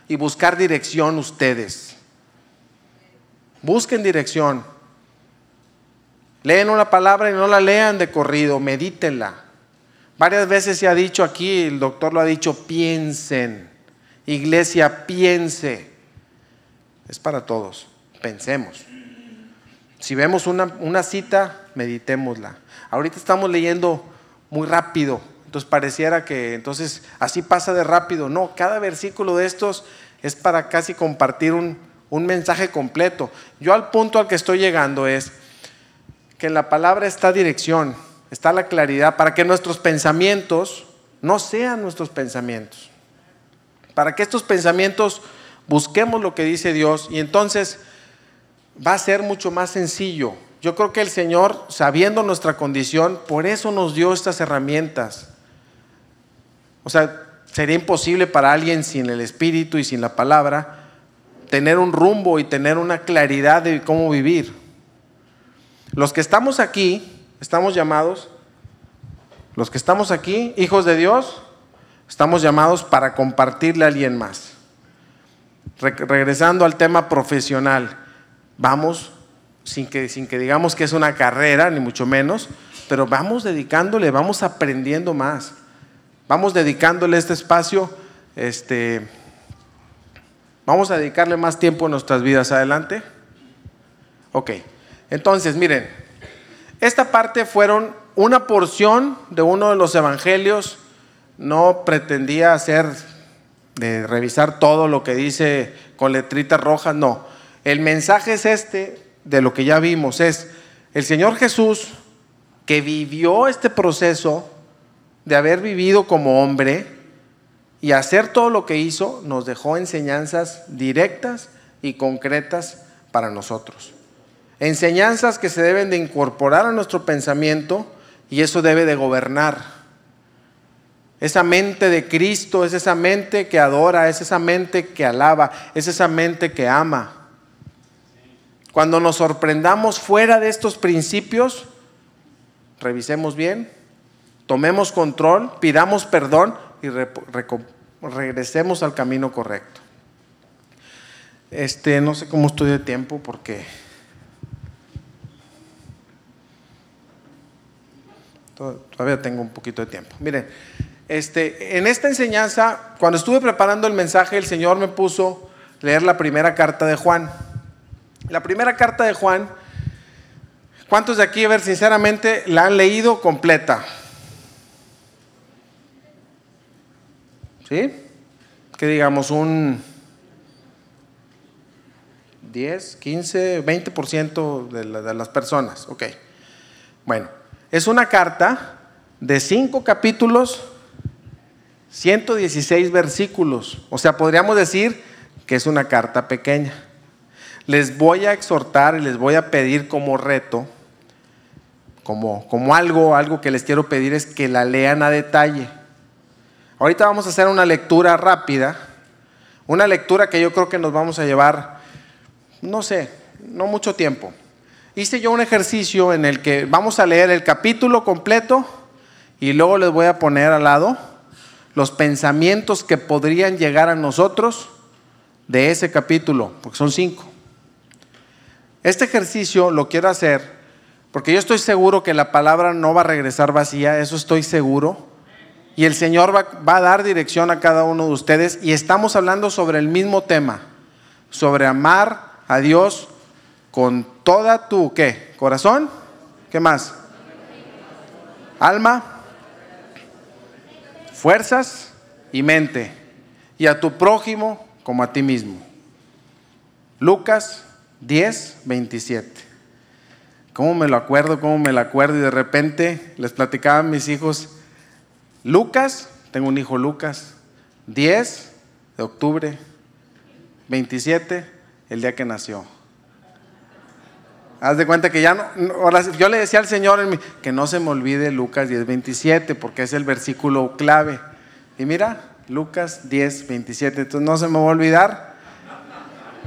y buscar dirección ustedes. Busquen dirección. Leen una palabra y no la lean de corrido, medítenla. Varias veces se ha dicho aquí, el doctor lo ha dicho, piensen. Iglesia, piense. Es para todos. Pensemos. Si vemos una, cita, meditémosla. Ahorita estamos leyendo muy rápido. Entonces pareciera que entonces así pasa de rápido. No, cada versículo de estos es para casi compartir un, un mensaje completo. Yo al punto al que estoy llegando es que en la palabra está dirección, está la claridad, para que nuestros pensamientos no sean nuestros pensamientos para que estos pensamientos busquemos lo que dice Dios y entonces va a ser mucho más sencillo. Yo creo que el Señor, sabiendo nuestra condición, por eso nos dio estas herramientas. O sea, sería imposible para alguien sin el Espíritu y sin la palabra tener un rumbo y tener una claridad de cómo vivir. Los que estamos aquí, estamos llamados, los que estamos aquí, hijos de Dios, Estamos llamados para compartirle a alguien más. regresando al tema profesional, vamos, sin que, sin que digamos que es una carrera, ni mucho menos, pero vamos dedicándole, vamos aprendiendo más. Vamos dedicándole este espacio, este, vamos a dedicarle más tiempo en nuestras vidas. Adelante. Ok, entonces miren, esta parte fueron una porción de uno de los evangelios no pretendía hacer, de revisar todo lo que dice con letritas rojas, no. El mensaje es este, de lo que ya vimos, es el Señor Jesús que vivió este proceso de haber vivido como hombre y hacer todo lo que hizo, nos dejó enseñanzas directas y concretas para nosotros. Enseñanzas que se deben de incorporar a nuestro pensamiento y eso debe de gobernar esa mente de Cristo es esa mente que adora, es esa mente que alaba, es esa mente que ama. Cuando nos sorprendamos fuera de estos principios, revisemos bien, tomemos control, pidamos perdón y regresemos al camino correcto. Este, no sé cómo estoy de tiempo porque todavía tengo un poquito de tiempo. Miren, este, en esta enseñanza, cuando estuve preparando el mensaje, el Señor me puso leer la primera carta de Juan. La primera carta de Juan, ¿cuántos de aquí, a ver, sinceramente, la han leído completa? ¿Sí? que digamos un 10, 15, 20% de, de las personas. Ok. Bueno, es una carta de cinco capítulos, 116 versículos. O sea, podríamos decir que es una carta pequeña. Les voy a exhortar y les voy a pedir como reto, como, como algo, algo que les quiero pedir es que la lean a detalle. Ahorita vamos a hacer una lectura rápida, una lectura que yo creo que nos vamos a llevar, no sé, no mucho tiempo. Hice yo un ejercicio en el que vamos a leer el capítulo completo y luego les voy a poner al lado los pensamientos que podrían llegar a nosotros de ese capítulo, porque son cinco. Este ejercicio lo quiero hacer porque yo estoy seguro que la palabra no va a regresar vacía, eso estoy seguro. Y el Señor va, va, a dar dirección a cada uno de ustedes. Y estamos hablando sobre el mismo tema, sobre amar a Dios con toda tu, ¿qué? ¿Corazón? ¿Qué más? Alma, fuerzas y mente. Y a tu prójimo como a ti mismo. Lucas 10, 27. ¿Cómo me lo acuerdo? ¿Cómo me lo acuerdo? Y de repente les platicaban mis hijos, Lucas, tengo un hijo Lucas, 10 de octubre, 27, el día que nació. Haz de cuenta que ya no, yo le decía al Señor que no se me olvide Lucas 10, 27, porque es el versículo clave. Y mira, Lucas 10, 27, entonces no se me va a olvidar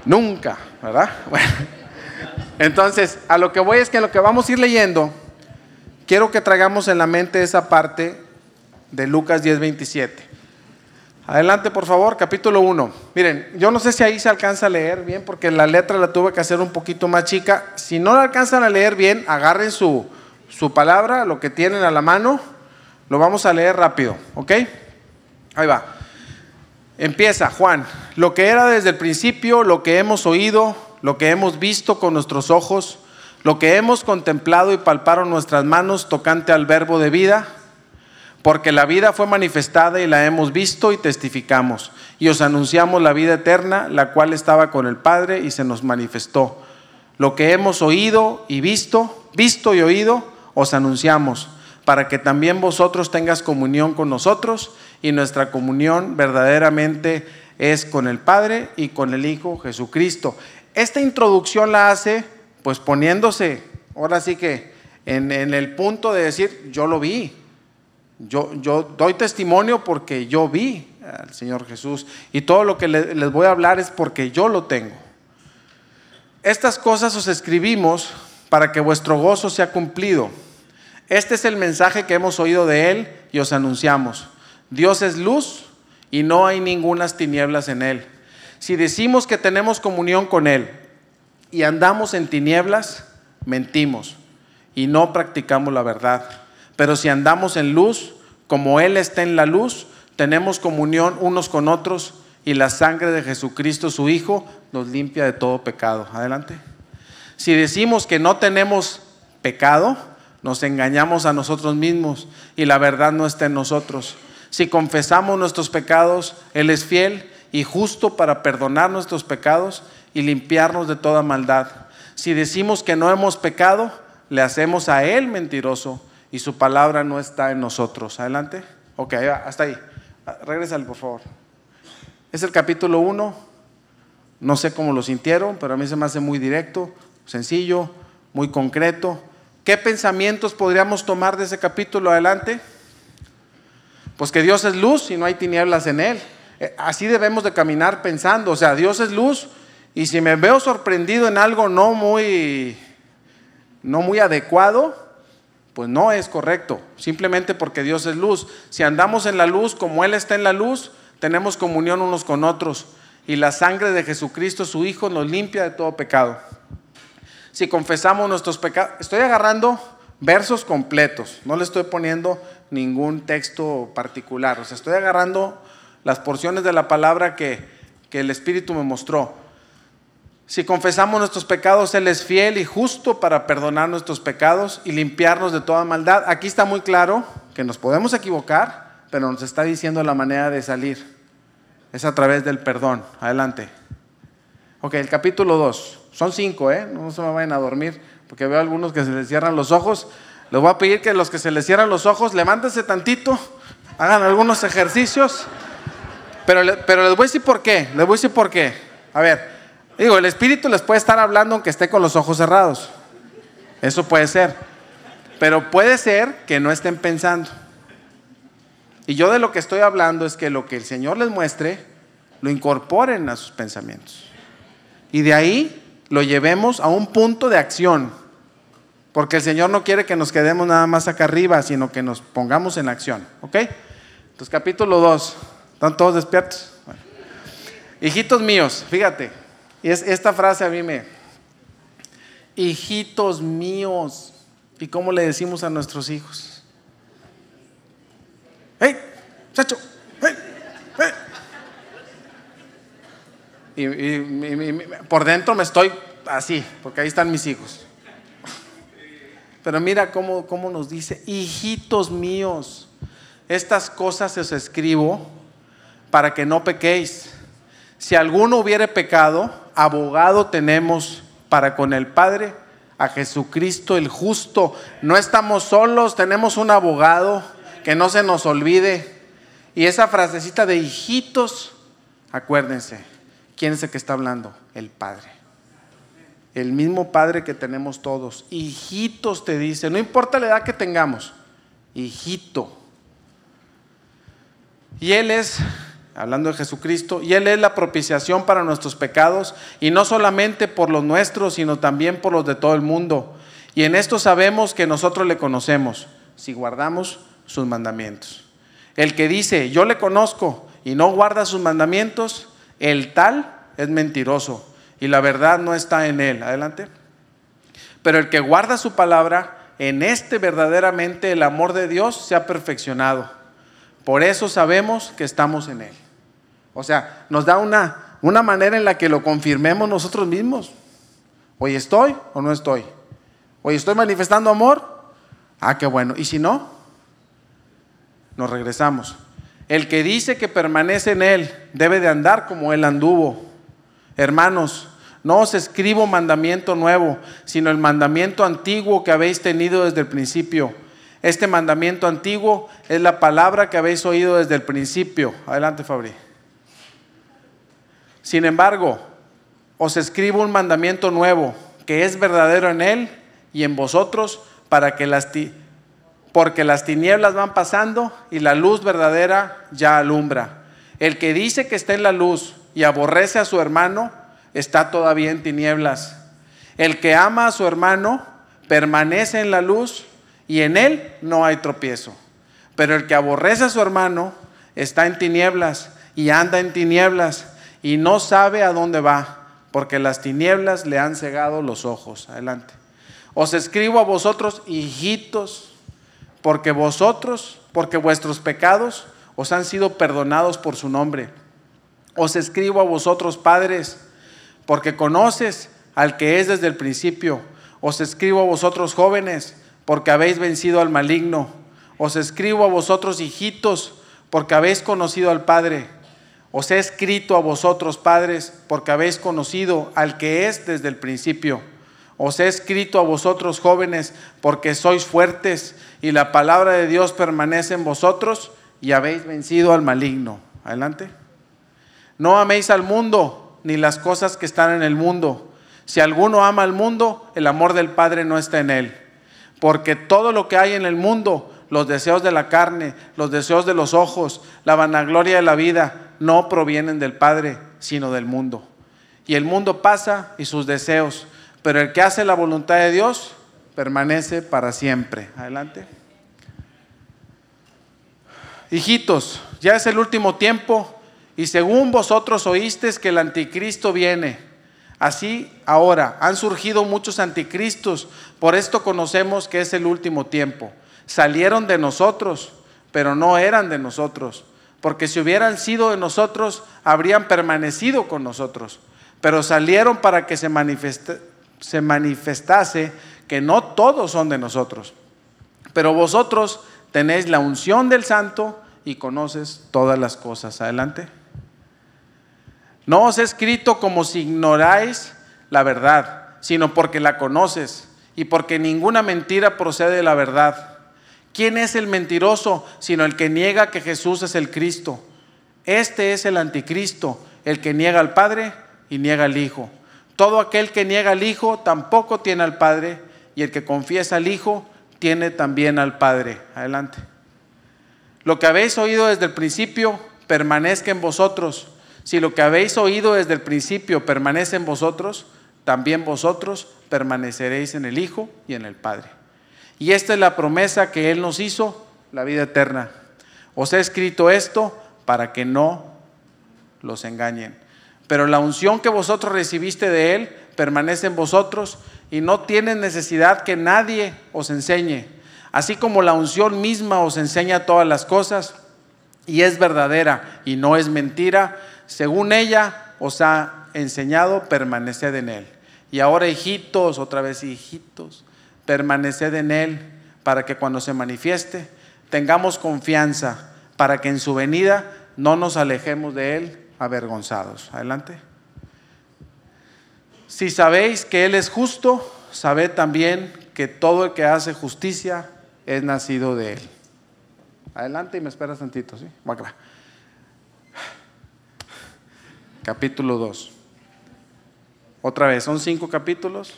nunca, ¿verdad? Bueno, entonces, a lo que voy es que lo que vamos a ir leyendo, quiero que traigamos en la mente esa parte de Lucas 10, 27. Adelante, por favor, capítulo 1. Miren, yo no sé si ahí se alcanza a leer bien, porque la letra la tuve que hacer un poquito más chica. Si no la alcanzan a leer bien, agarren su, su palabra, lo que tienen a la mano, lo vamos a leer rápido, ¿ok? Ahí va. Empieza, Juan. Lo que era desde el principio, lo que hemos oído, lo que hemos visto con nuestros ojos, lo que hemos contemplado y palparon nuestras manos tocante al verbo de vida porque la vida fue manifestada y la hemos visto y testificamos. Y os anunciamos la vida eterna, la cual estaba con el Padre y se nos manifestó. Lo que hemos oído y visto, visto y oído, os anunciamos, para que también vosotros tengas comunión con nosotros y nuestra comunión verdaderamente es con el Padre y con el Hijo Jesucristo. Esta introducción la hace pues poniéndose, ahora sí que en, en el punto de decir, yo lo vi, yo, doy testimonio porque yo vi al Señor Jesús y todo lo que les voy a hablar es porque yo lo tengo. Estas cosas os escribimos para que vuestro gozo sea cumplido. Este es el mensaje que hemos oído de Él y os anunciamos. Dios es luz y no hay ningunas tinieblas en Él. Si decimos que tenemos comunión con Él y andamos en tinieblas, mentimos y no practicamos la verdad. Pero si andamos en luz, como Él está en la luz, tenemos comunión unos con otros y la sangre de Jesucristo, su Hijo, nos limpia de todo pecado. Adelante. Si decimos que no tenemos pecado, nos engañamos a nosotros mismos y la verdad no está en nosotros. Si confesamos nuestros pecados, Él es fiel y justo para perdonar nuestros pecados y limpiarnos de toda maldad. Si decimos que no hemos pecado, le hacemos a Él mentiroso y su palabra no está en nosotros. Adelante. Ok, hasta ahí. Regrésale, por favor. Es el capítulo 1. No sé cómo lo sintieron, pero a mí se me hace muy directo, sencillo, muy concreto. ¿Qué pensamientos podríamos tomar de ese capítulo adelante? Pues que Dios es luz y no hay tinieblas en él. Eh, así debemos de caminar pensando, o sea, Dios es luz y si me veo sorprendido en algo no muy no muy adecuado, pues no es correcto, simplemente porque Dios es luz. Si andamos en la luz como Él está en la luz, tenemos comunión unos con otros y la sangre de Jesucristo, su Hijo, nos limpia de todo pecado. Si confesamos nuestros pecados, estoy agarrando versos completos, no le estoy poniendo ningún texto particular, o sea, estoy agarrando las porciones de la palabra que, que el Espíritu me mostró. Si confesamos nuestros pecados, Él es fiel y justo para perdonar nuestros pecados y limpiarnos de toda maldad. Aquí está muy claro que nos podemos equivocar, pero nos está diciendo la manera de salir. es a través del perdón. Adelante. Ok, el capítulo 2. Son cinco, ¿eh? No se me vayan a dormir, porque veo algunos que se les cierran los ojos. Les voy a pedir que los que se les cierran los ojos, levántense tantito, hagan algunos ejercicios. Pero, pero les voy a decir por qué. Les voy a decir por qué. A ver, digo, el Espíritu les puede estar hablando aunque esté con los ojos cerrados. Eso puede ser. Pero puede ser que no estén pensando. Y yo de lo que estoy hablando es que lo que el Señor les muestre, lo incorporen a sus pensamientos. Y de ahí lo llevemos a un punto de acción. Porque el Señor no quiere que nos quedemos nada más acá arriba, sino que nos pongamos en acción. ¿Ok? Entonces, capítulo 2. ¿Están todos despiertos? Hijitos míos, fíjate. Y es, esta frase a mí me... Hijitos míos. ¿Y cómo le decimos a nuestros hijos? ¡Hey, chacho! ¡Hey! hey! Y, por dentro me estoy así, porque ahí están mis hijos. Pero mira cómo, cómo nos dice, hijitos míos, estas cosas os escribo para que no pequéis. Si alguno hubiere pecado, abogado tenemos para con el Padre a Jesucristo el justo. No estamos solos, tenemos un abogado que no se nos olvide. Y esa frasecita de hijitos, acuérdense, ¿quién es el que está hablando? El Padre. El mismo Padre que tenemos todos. Hijitos te dice, no importa la edad que tengamos, hijito. Y Él es hablando de Jesucristo, y Él es la propiciación para nuestros pecados, y no solamente por los nuestros, sino también por los de todo el mundo. Y en esto sabemos que nosotros le conocemos, si guardamos sus mandamientos. El que dice, yo le conozco y no guarda sus mandamientos, el tal es mentiroso, y la verdad no está en él. Adelante. Pero el que guarda su palabra, en este verdaderamente el amor de Dios se ha perfeccionado. Por eso sabemos que estamos en Él. O sea, nos da una, una manera en la que lo confirmemos nosotros mismos. Hoy estoy o no estoy. Hoy estoy manifestando amor. Ah, qué bueno. ¿Y si no? Nos regresamos. El que dice que permanece en Él debe de andar como Él anduvo. Hermanos, no os escribo mandamiento nuevo, sino el mandamiento antiguo que habéis tenido desde el principio. Este mandamiento antiguo es la palabra que habéis oído desde el principio. Adelante, Fabri. Sin embargo, os escribo un mandamiento nuevo, que es verdadero en él y en vosotros, para que las porque las tinieblas van pasando y la luz verdadera ya alumbra. El que dice que está en la luz y aborrece a su hermano, está todavía en tinieblas. El que ama a su hermano permanece en la luz y en él no hay tropiezo. Pero el que aborrece a su hermano está en tinieblas y anda en tinieblas y no sabe a dónde va, porque las tinieblas le han cegado los ojos. Adelante. Os escribo a vosotros, hijitos, porque vosotros, porque vuestros pecados os han sido perdonados por su nombre. Os escribo a vosotros, padres, porque conoces al que es desde el principio. Os escribo a vosotros, jóvenes, porque habéis vencido al maligno. Os escribo a vosotros, hijitos, porque habéis conocido al Padre. Os he escrito a vosotros, padres, porque habéis conocido al que es desde el principio. Os he escrito a vosotros, jóvenes, porque sois fuertes y la palabra de Dios permanece en vosotros y habéis vencido al maligno. Adelante. No améis al mundo ni las cosas que están en el mundo. Si alguno ama al mundo, el amor del Padre no está en él. Porque todo lo que hay en el mundo, los deseos de la carne, los deseos de los ojos, la vanagloria de la vida, no provienen del Padre, sino del mundo. Y el mundo pasa y sus deseos, pero el que hace la voluntad de Dios permanece para siempre. Adelante. Hijitos, ya es el último tiempo y según vosotros oísteis que el anticristo viene. Así ahora han surgido muchos anticristos, por esto conocemos que es el último tiempo. Salieron de nosotros, pero no eran de nosotros porque si hubieran sido de nosotros, habrían permanecido con nosotros. Pero salieron para que se, se manifestase que no todos son de nosotros. Pero vosotros tenéis la unción del santo y conoces todas las cosas. Adelante. No os he escrito como si ignoráis la verdad, sino porque la conoces y porque ninguna mentira procede de la verdad. ¿Quién es el mentiroso sino el que niega que Jesús es el Cristo? Este es el anticristo, el que niega al Padre y niega al Hijo. Todo aquel que niega al Hijo tampoco tiene al Padre, y el que confiesa al Hijo tiene también al Padre. Adelante. Lo que habéis oído desde el principio permanezca en vosotros. Si lo que habéis oído desde el principio permanece en vosotros, también vosotros permaneceréis en el Hijo y en el Padre. Y esta es la promesa que Él nos hizo, la vida eterna. Os he escrito esto para que no los engañen. Pero la unción que vosotros recibiste de Él permanece en vosotros y no tienen necesidad que nadie os enseñe. Así como la unción misma os enseña todas las cosas y es verdadera y no es mentira, según ella os ha enseñado, permaneced en Él. Y ahora, hijitos, otra vez hijitos, permaneced en Él para que cuando se manifieste tengamos confianza, para que en su venida no nos alejemos de Él avergonzados. Adelante. Si sabéis que Él es justo, sabed también que todo el que hace justicia es nacido de Él. Adelante y me esperas tantito, ¿sí? Capítulo 2. Otra vez, son cinco capítulos,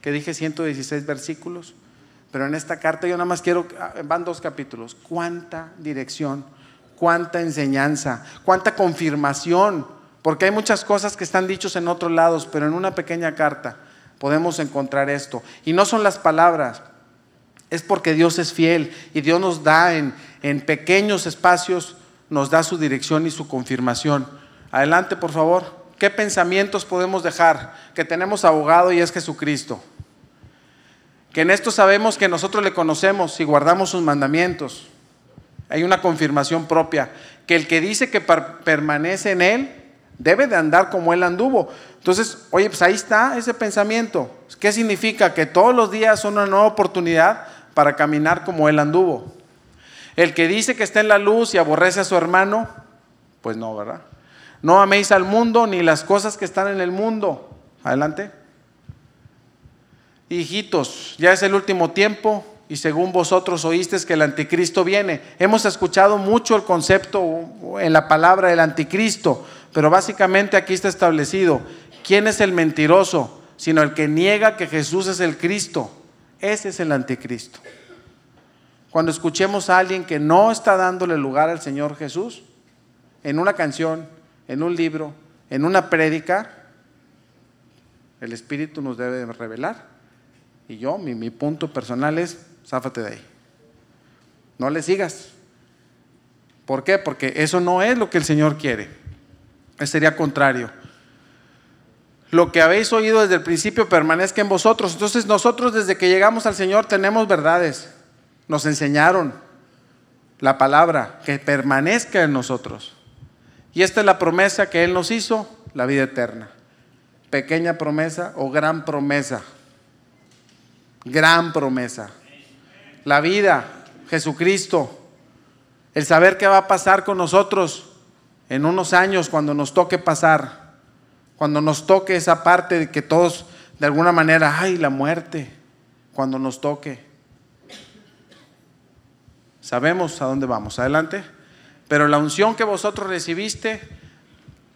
que dije 116 versículos, pero en esta carta yo nada más quiero, ah, van dos capítulos. ¿Cuánta dirección? ¿Cuánta enseñanza? ¿Cuánta confirmación? Porque hay muchas cosas que están dichos en otros lados, pero en una pequeña carta podemos encontrar esto. Y no son las palabras, es porque Dios es fiel y Dios nos da en, en pequeños espacios, nos da su dirección y su confirmación. Adelante, por favor. ¿Qué pensamientos podemos dejar? Que tenemos abogado y es Jesucristo. Que en esto sabemos que nosotros le conocemos y guardamos sus mandamientos. Hay una confirmación propia. Que el que dice que permanece en Él debe de andar como Él anduvo. Entonces, oye, pues ahí está ese pensamiento. ¿Qué significa? Que todos los días son una nueva oportunidad para caminar como Él anduvo. El que dice que está en la luz y aborrece a su hermano, pues no, ¿verdad? No améis al mundo ni las cosas que están en el mundo. Adelante. Hijitos, ya es el último tiempo y según vosotros oísteis que el anticristo viene. Hemos escuchado mucho el concepto en la palabra del anticristo, pero básicamente aquí está establecido quién es el mentiroso, sino el que niega que Jesús es el Cristo. Ese es el anticristo. Cuando escuchemos a alguien que no está dándole lugar al Señor Jesús, en una canción, en un libro, en una prédica, el Espíritu nos debe revelar. Y yo, mi, punto personal es, záfate de ahí. No le sigas. ¿Por qué? Porque eso no es lo que el Señor quiere. Eso sería contrario. Lo que habéis oído desde el principio permanezca en vosotros. Entonces nosotros desde que llegamos al Señor tenemos verdades. Nos enseñaron la palabra, que permanezca en nosotros. Y esta es la promesa que Él nos hizo, la vida eterna. Pequeña promesa o gran promesa. Gran promesa. La vida, Jesucristo. El saber qué va a pasar con nosotros en unos años cuando nos toque pasar. Cuando nos toque esa parte de que todos, de alguna manera, ay, la muerte. Cuando nos toque. Sabemos a dónde vamos. Adelante. Pero la unción que vosotros recibiste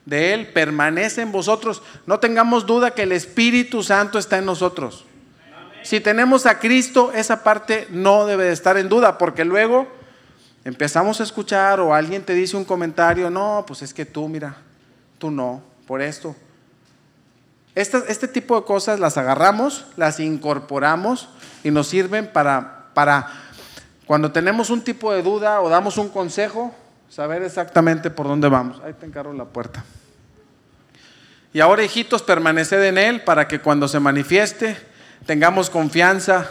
de Él permanece en vosotros. No tengamos duda que el Espíritu Santo está en nosotros. Si tenemos a Cristo, esa parte no debe de estar en duda, porque luego empezamos a escuchar o alguien te dice un comentario, no, pues es que tú, mira, tú no, por esto. Este, este tipo de cosas las agarramos, las incorporamos y nos sirven para, para cuando tenemos un tipo de duda o damos un consejo, saber exactamente por dónde vamos. Ahí te encargo la puerta. Y ahora, hijitos, permaneced en Él para que cuando se manifieste tengamos confianza,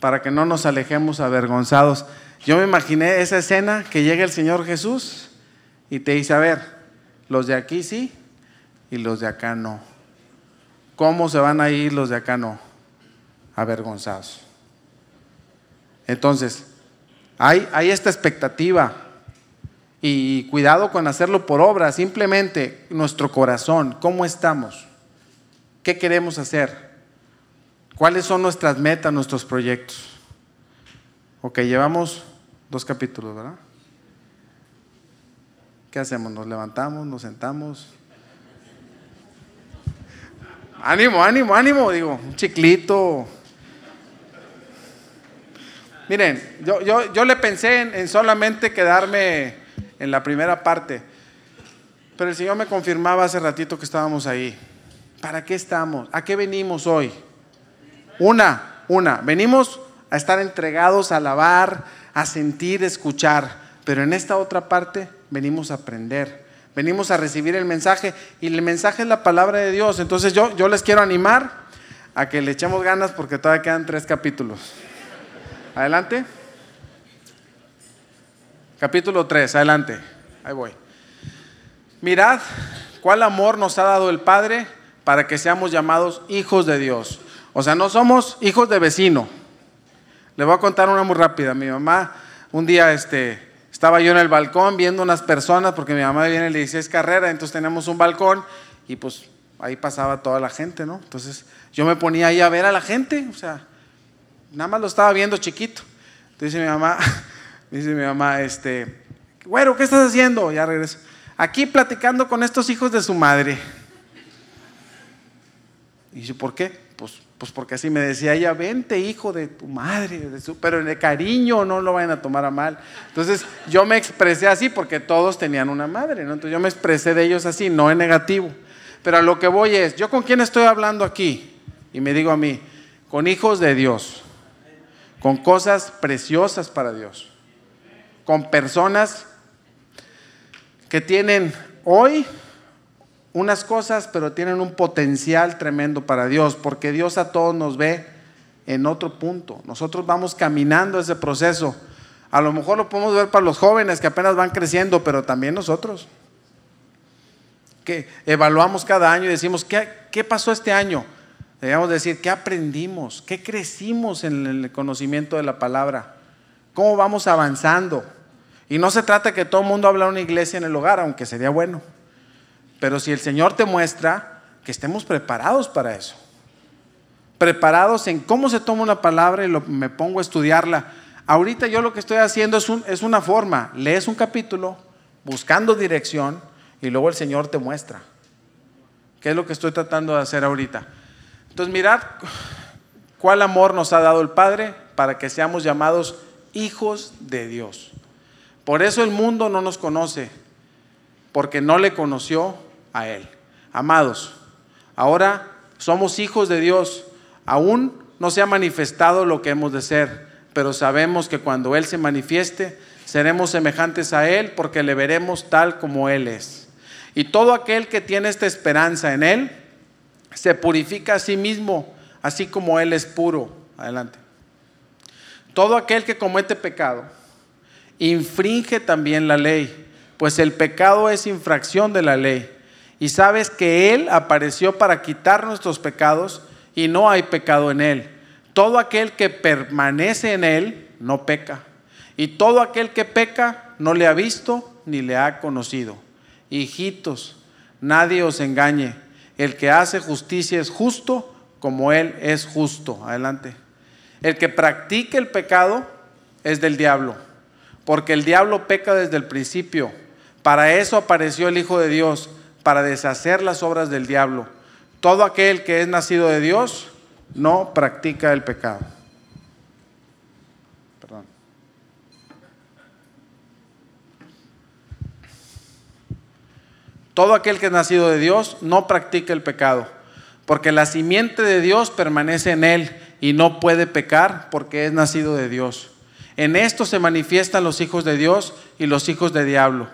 para que no nos alejemos avergonzados. Yo me imaginé esa escena que llega el Señor Jesús y te dice, a ver, los de aquí sí y los de acá no. ¿Cómo se van a ir los de acá no? Avergonzados. Entonces, hay, hay esta expectativa Y cuidado con hacerlo por obra, simplemente nuestro corazón, ¿cómo estamos? ¿Qué queremos hacer? ¿Cuáles son nuestras metas, nuestros proyectos? Ok, llevamos dos capítulos, ¿verdad? ¿Qué hacemos? ¿Nos levantamos? ¿Nos sentamos? Ánimo, ánimo, ánimo, digo, un chiclito. Miren, yo, yo, yo le pensé en, en solamente quedarme en la primera parte, pero el Señor me confirmaba hace ratito que estábamos ahí. ¿Para qué estamos? ¿A qué venimos hoy? Una, una, venimos a estar entregados a alabar, a sentir, escuchar, pero en esta otra parte venimos a aprender. Venimos a recibir el mensaje y el mensaje es la palabra de Dios. Entonces yo, yo les quiero animar a que le echemos ganas porque todavía quedan tres capítulos. Adelante. Capítulo 3, adelante. Ahí voy. Mirad cuál amor nos ha dado el Padre para que seamos llamados hijos de Dios. O sea, no somos hijos de vecino. Le voy a contar una muy rápida. Mi mamá, un día este, estaba yo en el balcón viendo unas personas, porque mi mamá viene el 16 carrera, entonces tenemos un balcón y pues ahí pasaba toda la gente, ¿no? Entonces yo me ponía ahí a ver a la gente, o sea, nada más lo estaba viendo chiquito. Entonces dice mi mamá, dice mi mamá, este, güero, ¿qué estás haciendo? Ya regreso. Aquí platicando con estos hijos de su madre. Y yo, ¿por qué? Pues, porque así me decía ella, vente hijo de tu madre, de su, pero de cariño, no lo vayan a tomar a mal. Entonces yo me expresé así porque todos tenían una madre, ¿no? Entonces yo me expresé de ellos así, no en negativo. Pero a lo que voy es, ¿yo con quién estoy hablando aquí? Y me digo a mí, con hijos de Dios, con cosas preciosas para Dios, con personas que tienen hoy unas cosas, pero tienen un potencial tremendo para Dios, porque Dios a todos nos ve en otro punto. Nosotros vamos caminando ese proceso. A lo mejor lo podemos ver para los jóvenes que apenas van creciendo, pero también nosotros. Que evaluamos cada año y decimos, ¿qué, qué pasó este año? Debemos decir, ¿qué aprendimos? ¿Qué crecimos en el conocimiento de la palabra? ¿Cómo vamos avanzando? Y no se trata que todo el mundo habla una iglesia en el hogar, aunque sería bueno. Pero si el Señor te muestra que estemos preparados para eso, preparados en cómo se toma una palabra y me pongo a estudiarla. Ahorita yo lo que estoy haciendo es, es una forma, lees un capítulo buscando dirección y luego el Señor te muestra. ¿Qué es lo que estoy tratando de hacer ahorita? Entonces mirad cuál amor nos ha dado el Padre para que seamos llamados hijos de Dios. Por eso el mundo no nos conoce, porque no le conoció Él. Amados, ahora somos hijos de Dios. Aún no se ha manifestado lo que hemos de ser, pero sabemos que cuando Él se manifieste, seremos semejantes a Él porque le veremos tal como Él es. Y todo aquel que tiene esta esperanza en Él, se purifica a sí mismo, así como Él es puro. Adelante. Todo aquel que comete pecado, infringe también la ley, pues el pecado es infracción de la ley. Y sabes que Él apareció para quitar nuestros pecados y no hay pecado en Él. Todo aquel que permanece en Él no peca. Y todo aquel que peca no le ha visto ni le ha conocido. Hijitos, nadie os engañe. El que hace justicia es justo como Él es justo. Adelante. El que practique el pecado es del diablo, porque el diablo peca desde el principio. Para eso apareció el Hijo de Dios para deshacer las obras del diablo. Todo aquel que es nacido de Dios no practica el pecado. Perdón. Todo aquel que es nacido de Dios no practica el pecado, porque la simiente de Dios permanece en él y no puede pecar porque es nacido de Dios. En esto se manifiestan los hijos de Dios y los hijos de diablo.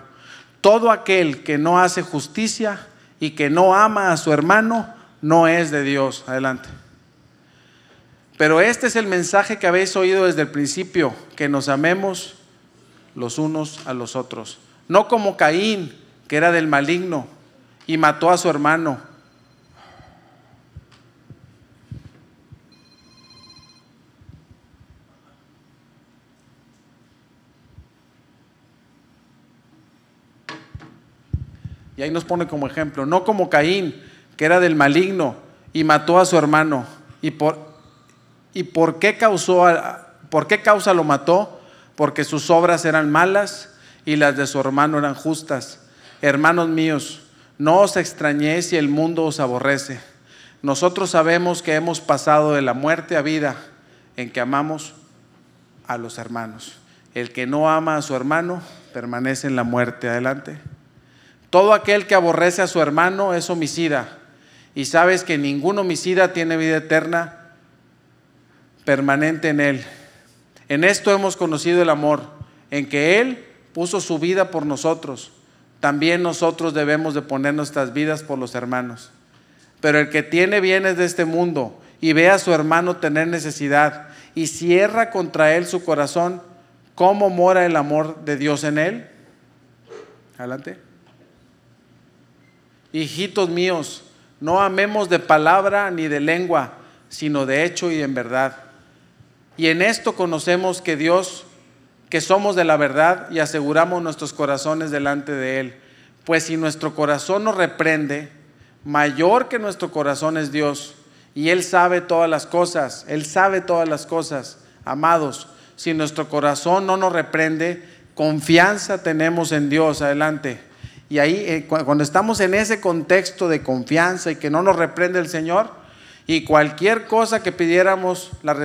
Todo aquel que no hace justicia y que no ama a su hermano no es de Dios. Adelante. Pero este es el mensaje que habéis oído desde el principio, que nos amemos los unos a los otros. No como Caín, que era del maligno y mató a su hermano. Ahí nos pone como ejemplo, no como Caín, que era del maligno y mató a su hermano. ¿Y por, y por qué causó por qué causa lo mató? Porque sus obras eran malas y las de su hermano eran justas. Hermanos míos, no os extrañéis si el mundo os aborrece. Nosotros sabemos que hemos pasado de la muerte a vida en que amamos a los hermanos. El que no ama a su hermano permanece en la muerte. Adelante. Todo aquel que aborrece a su hermano es homicida. Y sabes que ningún homicida tiene vida eterna permanente en él. En esto hemos conocido el amor, en que Él puso su vida por nosotros. También nosotros debemos de poner nuestras vidas por los hermanos. Pero el que tiene bienes de este mundo y ve a su hermano tener necesidad y cierra contra él su corazón, ¿cómo mora el amor de Dios en él? Adelante. Hijitos míos, no amemos de palabra ni de lengua, sino de hecho y en verdad. Y en esto conocemos que Dios, que somos de la verdad y aseguramos nuestros corazones delante de Él. Pues si nuestro corazón nos reprende, mayor que nuestro corazón es Dios. Y Él sabe todas las cosas, Él sabe todas las cosas. Amados, si nuestro corazón no nos reprende, confianza tenemos en Dios. Adelante. Y ahí, eh, cuando estamos en ese contexto de confianza y que no nos reprende el Señor, y cualquier cosa que pidiéramos la,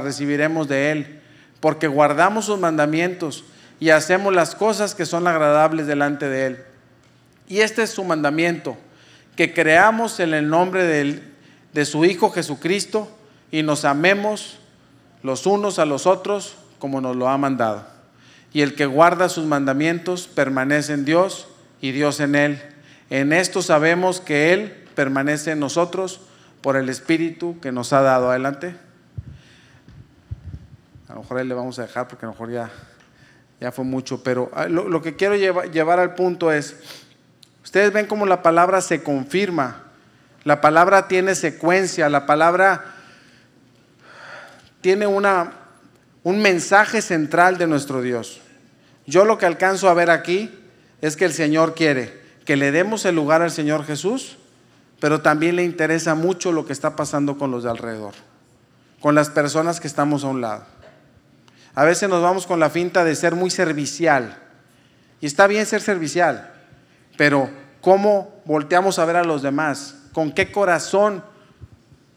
recibiremos de Él, porque guardamos sus mandamientos y hacemos las cosas que son agradables delante de Él. Y este es su mandamiento, que creamos en el nombre de, de su Hijo Jesucristo y nos amemos los unos a los otros como nos lo ha mandado. Y el que guarda sus mandamientos permanece en Dios y Dios en Él. En esto sabemos que Él permanece en nosotros por el Espíritu que nos ha dado. Adelante. A lo mejor ahí le vamos a dejar porque a lo mejor ya, ya fue mucho, pero ah, lo, que quiero llevar, llevar al punto es, ustedes ven cómo la palabra se confirma, la palabra tiene secuencia, la palabra tiene una, un mensaje central de nuestro Dios. Yo lo que alcanzo a ver aquí es que el Señor quiere que le demos el lugar al Señor Jesús pero también le interesa mucho lo que está pasando con los de alrededor, con las personas que estamos a un lado. A veces nos vamos con la finta de ser muy servicial, y está bien ser servicial, pero ¿cómo volteamos a ver a los demás? ¿Con qué corazón?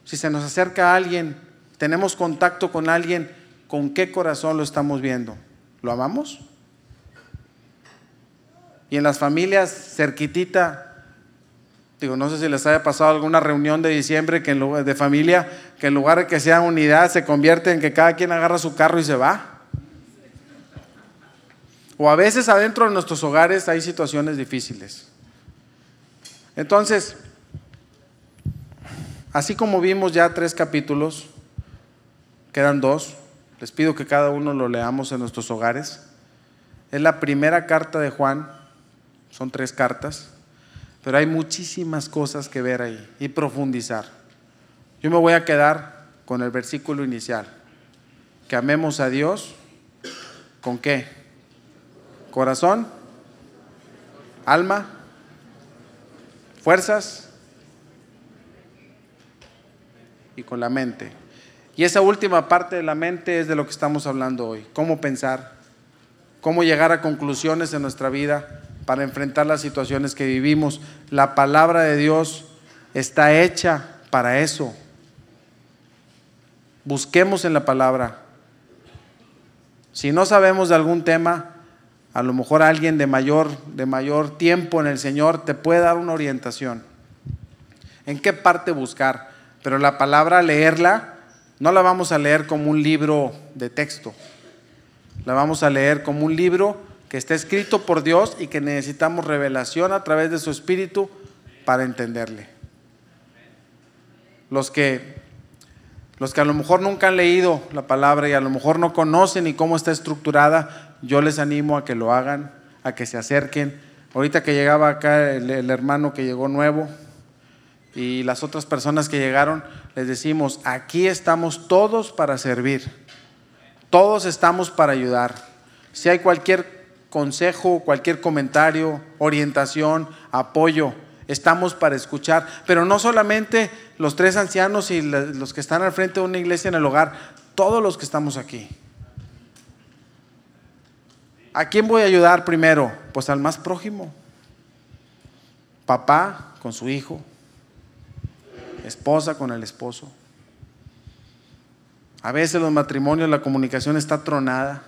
Si se nos acerca alguien, tenemos contacto con alguien, ¿con qué corazón lo estamos viendo? ¿Lo amamos? Y en las familias cerquitita, Digo, no sé si les haya pasado alguna reunión de diciembre que de familia que en lugar de que sea unidad se convierte en que cada quien agarra su carro y se va. O a veces adentro de nuestros hogares hay situaciones difíciles. Entonces, así como vimos ya tres capítulos, quedan dos, les pido que cada uno lo leamos en nuestros hogares. Es la primera carta de Juan, son tres cartas. Pero hay muchísimas cosas que ver ahí y profundizar. Yo me voy a quedar con el versículo inicial. Que amemos a Dios con qué? Corazón, alma, fuerzas y con la mente. Y esa última parte de la mente es de lo que estamos hablando hoy. Cómo pensar, cómo llegar a conclusiones en nuestra vida para enfrentar las situaciones que vivimos. La palabra de Dios está hecha para eso. Busquemos en la palabra. Si no sabemos de algún tema, a lo mejor alguien de mayor, de mayor tiempo en el Señor te puede dar una orientación. ¿En qué parte buscar? Pero la palabra leerla no la vamos a leer como un libro de texto. La vamos a leer como un libro que está escrito por Dios y que necesitamos revelación a través de su Espíritu para entenderle. Los que, los que a lo mejor nunca han leído la palabra y a lo mejor no conocen ni cómo está estructurada, yo les animo a que lo hagan, a que se acerquen. Ahorita que llegaba acá el, el hermano que llegó nuevo y las otras personas que llegaron, les decimos, aquí estamos todos para servir, todos estamos para ayudar. Si hay cualquier consejo, cualquier comentario, orientación, apoyo. Estamos para escuchar, pero no solamente los tres ancianos y los que están al frente de una iglesia en el hogar, todos los que estamos aquí. ¿A quién voy a ayudar primero? Pues al más prójimo. Papá con su hijo, esposa con el esposo. A veces los matrimonios, la comunicación está tronada.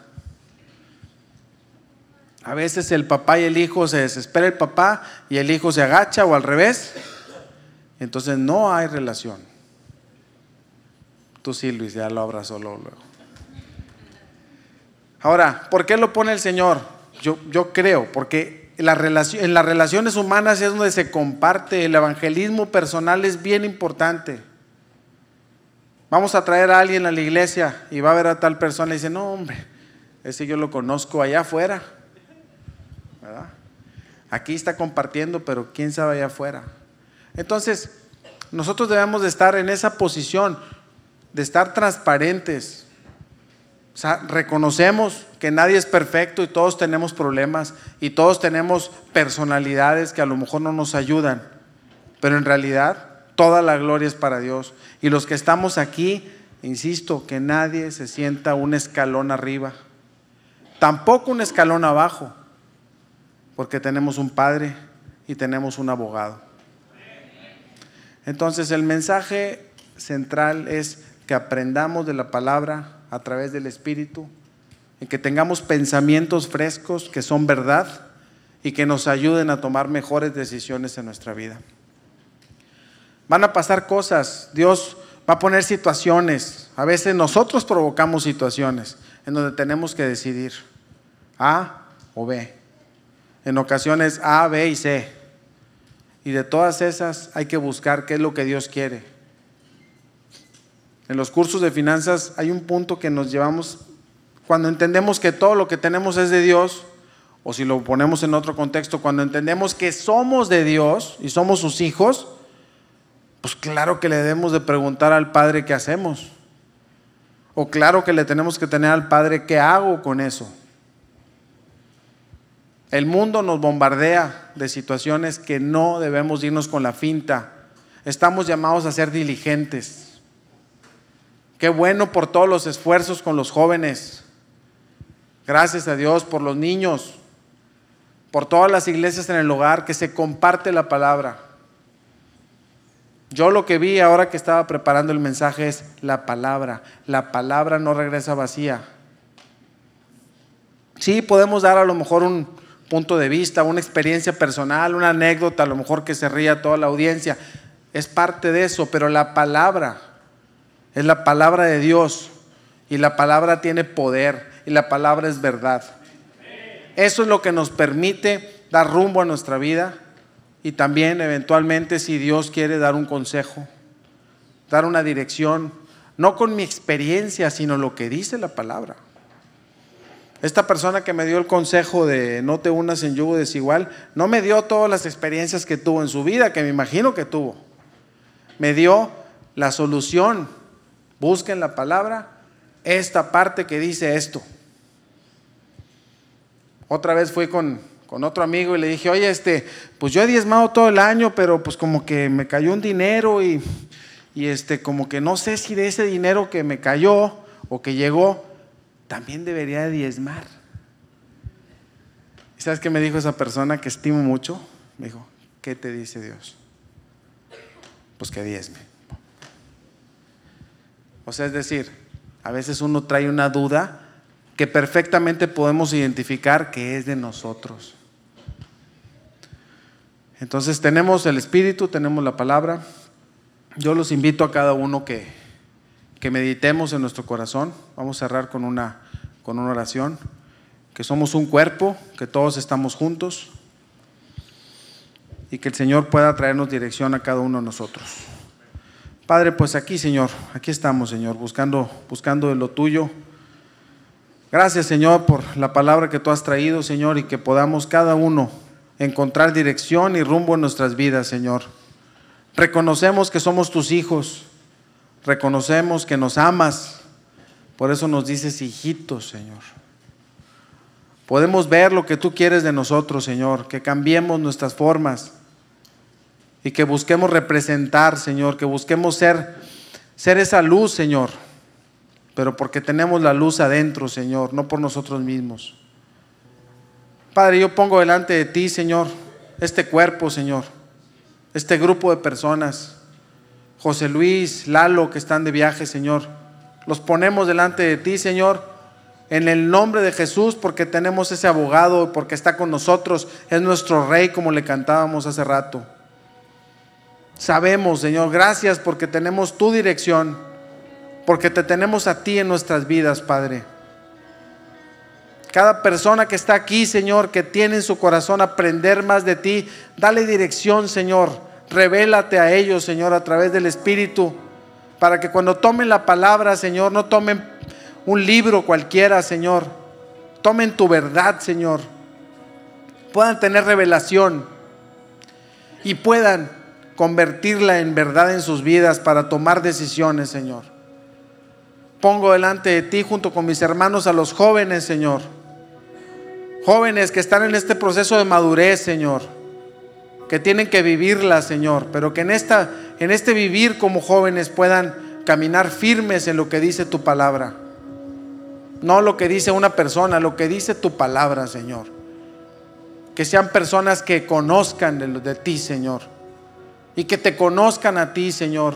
A veces el papá y el hijo se desespera el papá y el hijo se agacha o al revés. Entonces no hay relación. Tú sí, Luis, ya lo abrazó luego. Ahora, ¿por qué lo pone el Señor? Yo, yo creo, porque en las relaciones humanas es donde se comparte, el evangelismo personal es bien importante. Vamos a traer a alguien a la iglesia y va a ver a tal persona y dice, no hombre, ese yo lo conozco allá afuera. Aquí está compartiendo, pero quién sabe allá afuera. Entonces, nosotros debemos de estar en esa posición, de estar transparentes. O sea, reconocemos que nadie es perfecto y todos tenemos problemas y todos tenemos personalidades que a lo mejor no nos ayudan, pero en realidad toda la gloria es para Dios. Y los que estamos aquí, insisto, que nadie se sienta un escalón arriba, tampoco un escalón abajo porque tenemos un padre y tenemos un abogado. Entonces el mensaje central es que aprendamos de la palabra a través del Espíritu, y que tengamos pensamientos frescos que son verdad y que nos ayuden a tomar mejores decisiones en nuestra vida. Van a pasar cosas, Dios va a poner situaciones, a veces nosotros provocamos situaciones en donde tenemos que decidir A o B en ocasiones A, B y C. Y de todas esas hay que buscar qué es lo que Dios quiere. En los cursos de finanzas hay un punto que nos llevamos, cuando entendemos que todo lo que tenemos es de Dios, o si lo ponemos en otro contexto, cuando entendemos que somos de Dios y somos sus hijos, pues claro que le debemos de preguntar al Padre qué hacemos. O claro que le tenemos que tener al Padre qué hago con eso. El mundo nos bombardea de situaciones que no debemos irnos con la finta. Estamos llamados a ser diligentes. Qué bueno por todos los esfuerzos con los jóvenes. Gracias a Dios por los niños, por todas las iglesias en el hogar que se comparte la palabra. Yo lo que vi ahora que estaba preparando el mensaje es la palabra. La palabra no regresa vacía. Sí, podemos dar a lo mejor un, punto de vista, una experiencia personal, una anécdota, a lo mejor que se ría toda la audiencia. Es parte de eso, pero la palabra es la palabra de Dios y la palabra tiene poder y la palabra es verdad. Eso es lo que nos permite dar rumbo a nuestra vida y también eventualmente si Dios quiere dar un consejo, dar una dirección, no con mi experiencia, sino lo que dice la palabra. Esta persona que me dio el consejo de no te unas en yugo desigual, no me dio todas las experiencias que tuvo en su vida, que me imagino que tuvo. Me dio la solución. Busquen la palabra, esta parte que dice esto. Otra vez fui con, con otro amigo y le dije, oye, este, pues yo he diezmado todo el año, pero pues como que me cayó un dinero y, y este, como que no sé si de ese dinero que me cayó o que llegó, también debería de diezmar. ¿Y sabes qué me dijo esa persona que estimo mucho? Me dijo, ¿qué te dice Dios? Pues que diezme. O sea, es decir, a veces uno trae una duda que perfectamente podemos identificar que es de nosotros. Entonces tenemos el Espíritu, tenemos la palabra. Yo los invito a cada uno que, que meditemos en nuestro corazón. Vamos a cerrar con una, con una oración. Que somos un cuerpo, que todos estamos juntos y que el Señor pueda traernos dirección a cada uno de nosotros. Padre, pues aquí, Señor, aquí estamos, Señor, buscando, buscando de lo tuyo. Gracias, Señor, por la palabra que tú has traído, Señor, y que podamos cada uno encontrar dirección y rumbo en nuestras vidas, Señor. Reconocemos que somos tus hijos Reconocemos que nos amas. Por eso nos dices hijitos, Señor. podemos ver lo que tú quieres de nosotros, Señor, que cambiemos nuestras formas y que busquemos representar, Señor, que busquemos ser, ser esa luz, Señor, pero porque tenemos la luz adentro, Señor, no por nosotros mismos. Padre, yo pongo delante de ti, Señor, este cuerpo, Señor, este grupo de personas, José Luis, Lalo, que están de viaje, Señor, los ponemos delante de ti, Señor, en el nombre de Jesús, porque tenemos ese abogado, porque está con nosotros, es nuestro rey, como le cantábamos hace rato. Sabemos, Señor, gracias porque tenemos tu dirección, porque te tenemos a ti en nuestras vidas, Padre. Cada persona que está aquí, Señor, que tiene en su corazón aprender más de ti, dale dirección, Señor. Revélate a ellos, Señor, a través del Espíritu, para que cuando tomen la palabra, Señor, no tomen un libro cualquiera, Señor. Tomen tu verdad, Señor. Puedan tener revelación y puedan convertirla en verdad en sus vidas para tomar decisiones, Señor. Pongo delante de ti junto con mis hermanos a los jóvenes, Señor. Jóvenes que están en este proceso de madurez, Señor. Que tienen que vivirla, Señor. Pero que en, esta, en este vivir como jóvenes puedan caminar firmes en lo que dice tu palabra. No lo que dice una persona, lo que dice tu palabra, Señor. Que sean personas que conozcan de, de ti, Señor y que te conozcan a ti, Señor.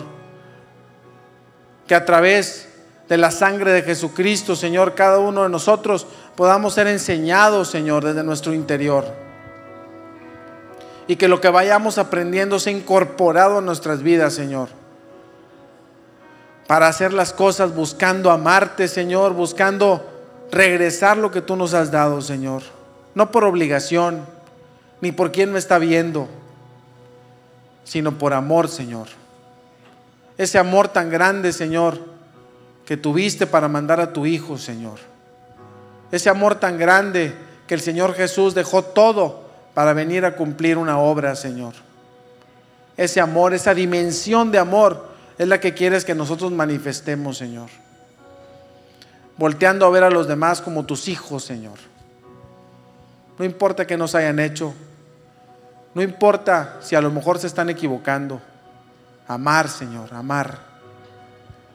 Que a través de la sangre de Jesucristo, Señor, cada uno de nosotros podamos ser enseñados, Señor, desde nuestro interior. Y que lo que vayamos aprendiendo sea incorporado a nuestras vidas, Señor. Para hacer las cosas buscando amarte, Señor, buscando regresar lo que tú nos has dado, Señor. No por obligación, ni por quien me está viendo sino por amor, Señor. Ese amor tan grande, Señor, que tuviste para mandar a tu Hijo, Señor. Ese amor tan grande que el Señor Jesús dejó todo para venir a cumplir una obra, Señor. Ese amor, esa dimensión de amor es la que quieres que nosotros manifestemos, Señor. Volteando a ver a los demás como tus hijos, Señor. No importa que nos hayan hecho, no importa si a lo mejor se están equivocando. Amar, Señor, amar.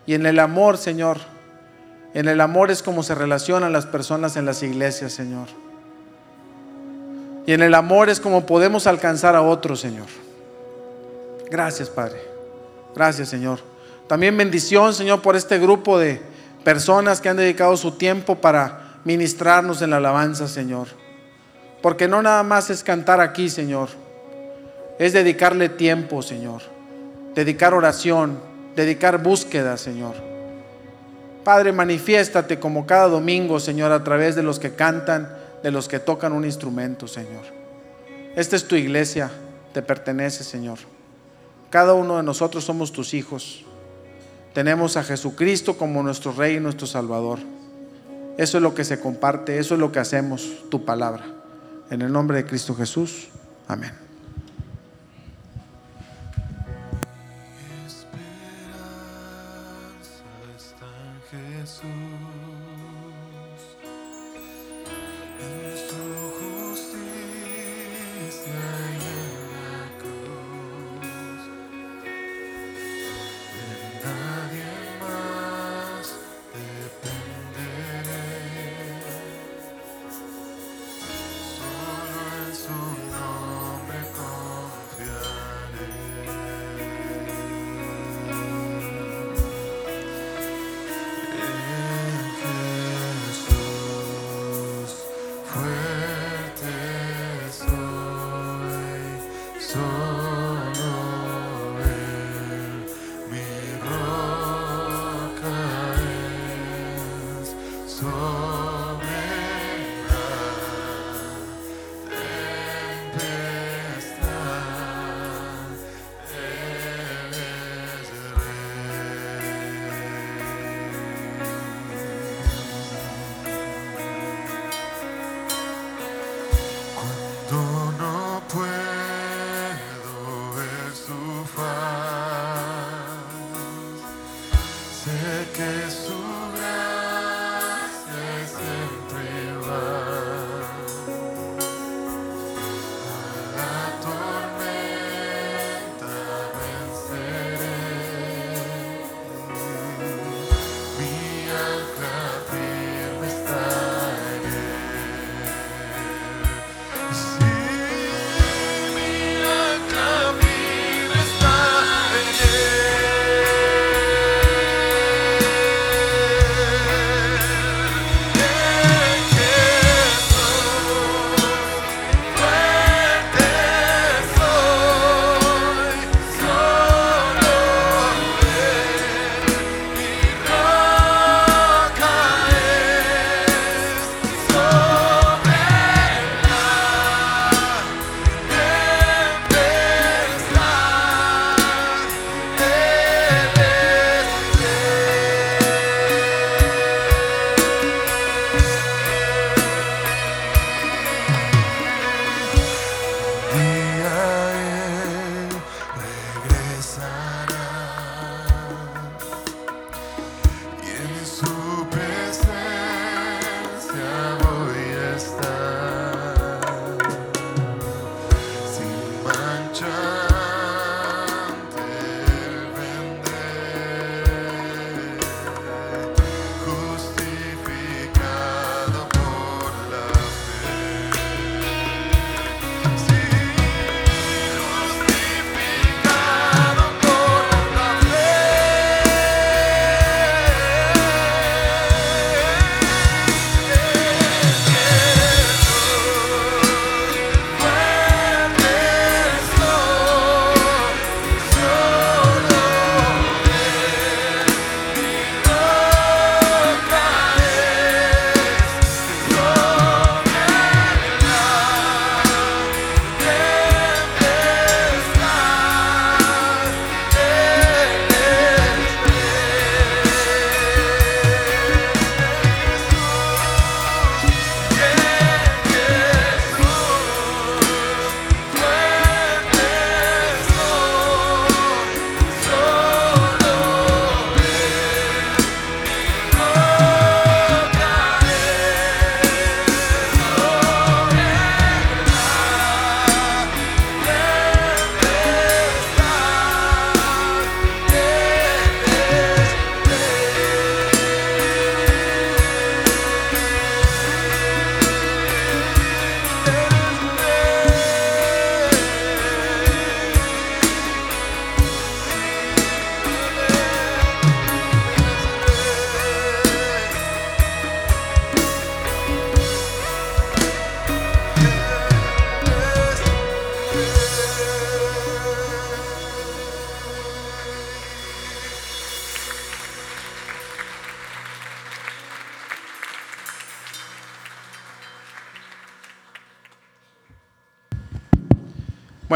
Y en el amor, Señor, en el amor es como se relacionan las personas en las iglesias, Señor. Y en el amor es como podemos alcanzar a otros, Señor. Gracias, Padre. Gracias, Señor. También bendición, Señor, por este grupo de personas que han dedicado su tiempo para ministrarnos en la alabanza, Señor. Porque no nada más es cantar aquí, Señor es dedicarle tiempo, Señor. Dedicar oración, dedicar búsqueda, Señor. Padre, manifiéstate como cada domingo, Señor, a través de los que cantan, de los que tocan un instrumento, Señor. Esta es tu iglesia, te pertenece, Señor. Cada uno de nosotros somos tus hijos. Tenemos a Jesucristo como nuestro Rey y nuestro Salvador. Eso es lo que se comparte, eso es lo que hacemos, tu palabra. En el nombre de Cristo Jesús. Amén.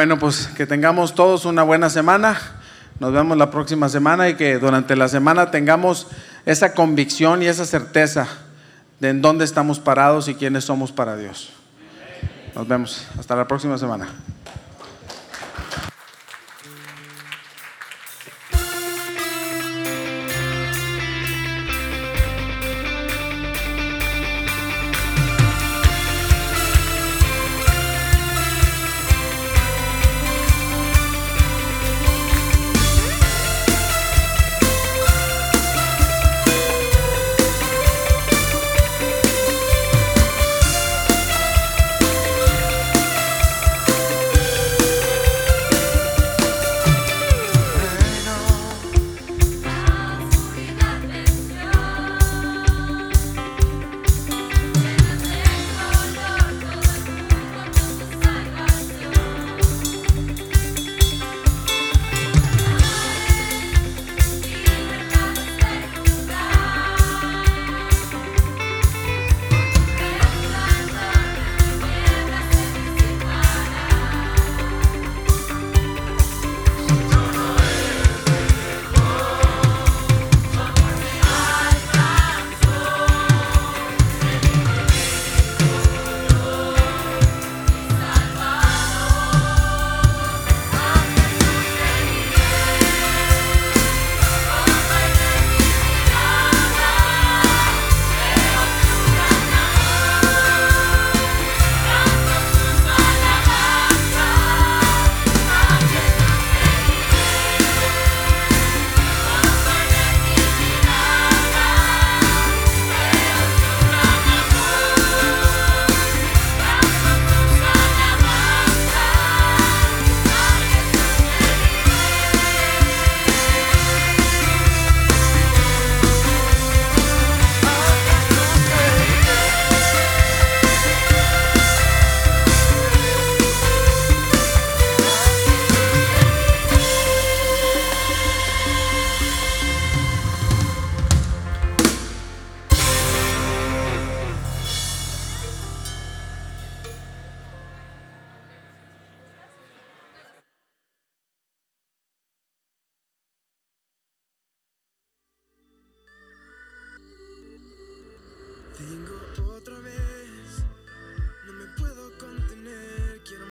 Bueno, pues que tengamos todos una buena semana. Nos vemos la próxima semana y que durante la semana tengamos esa convicción y esa certeza de en dónde estamos parados y quiénes somos para Dios. Nos vemos. Hasta la próxima semana.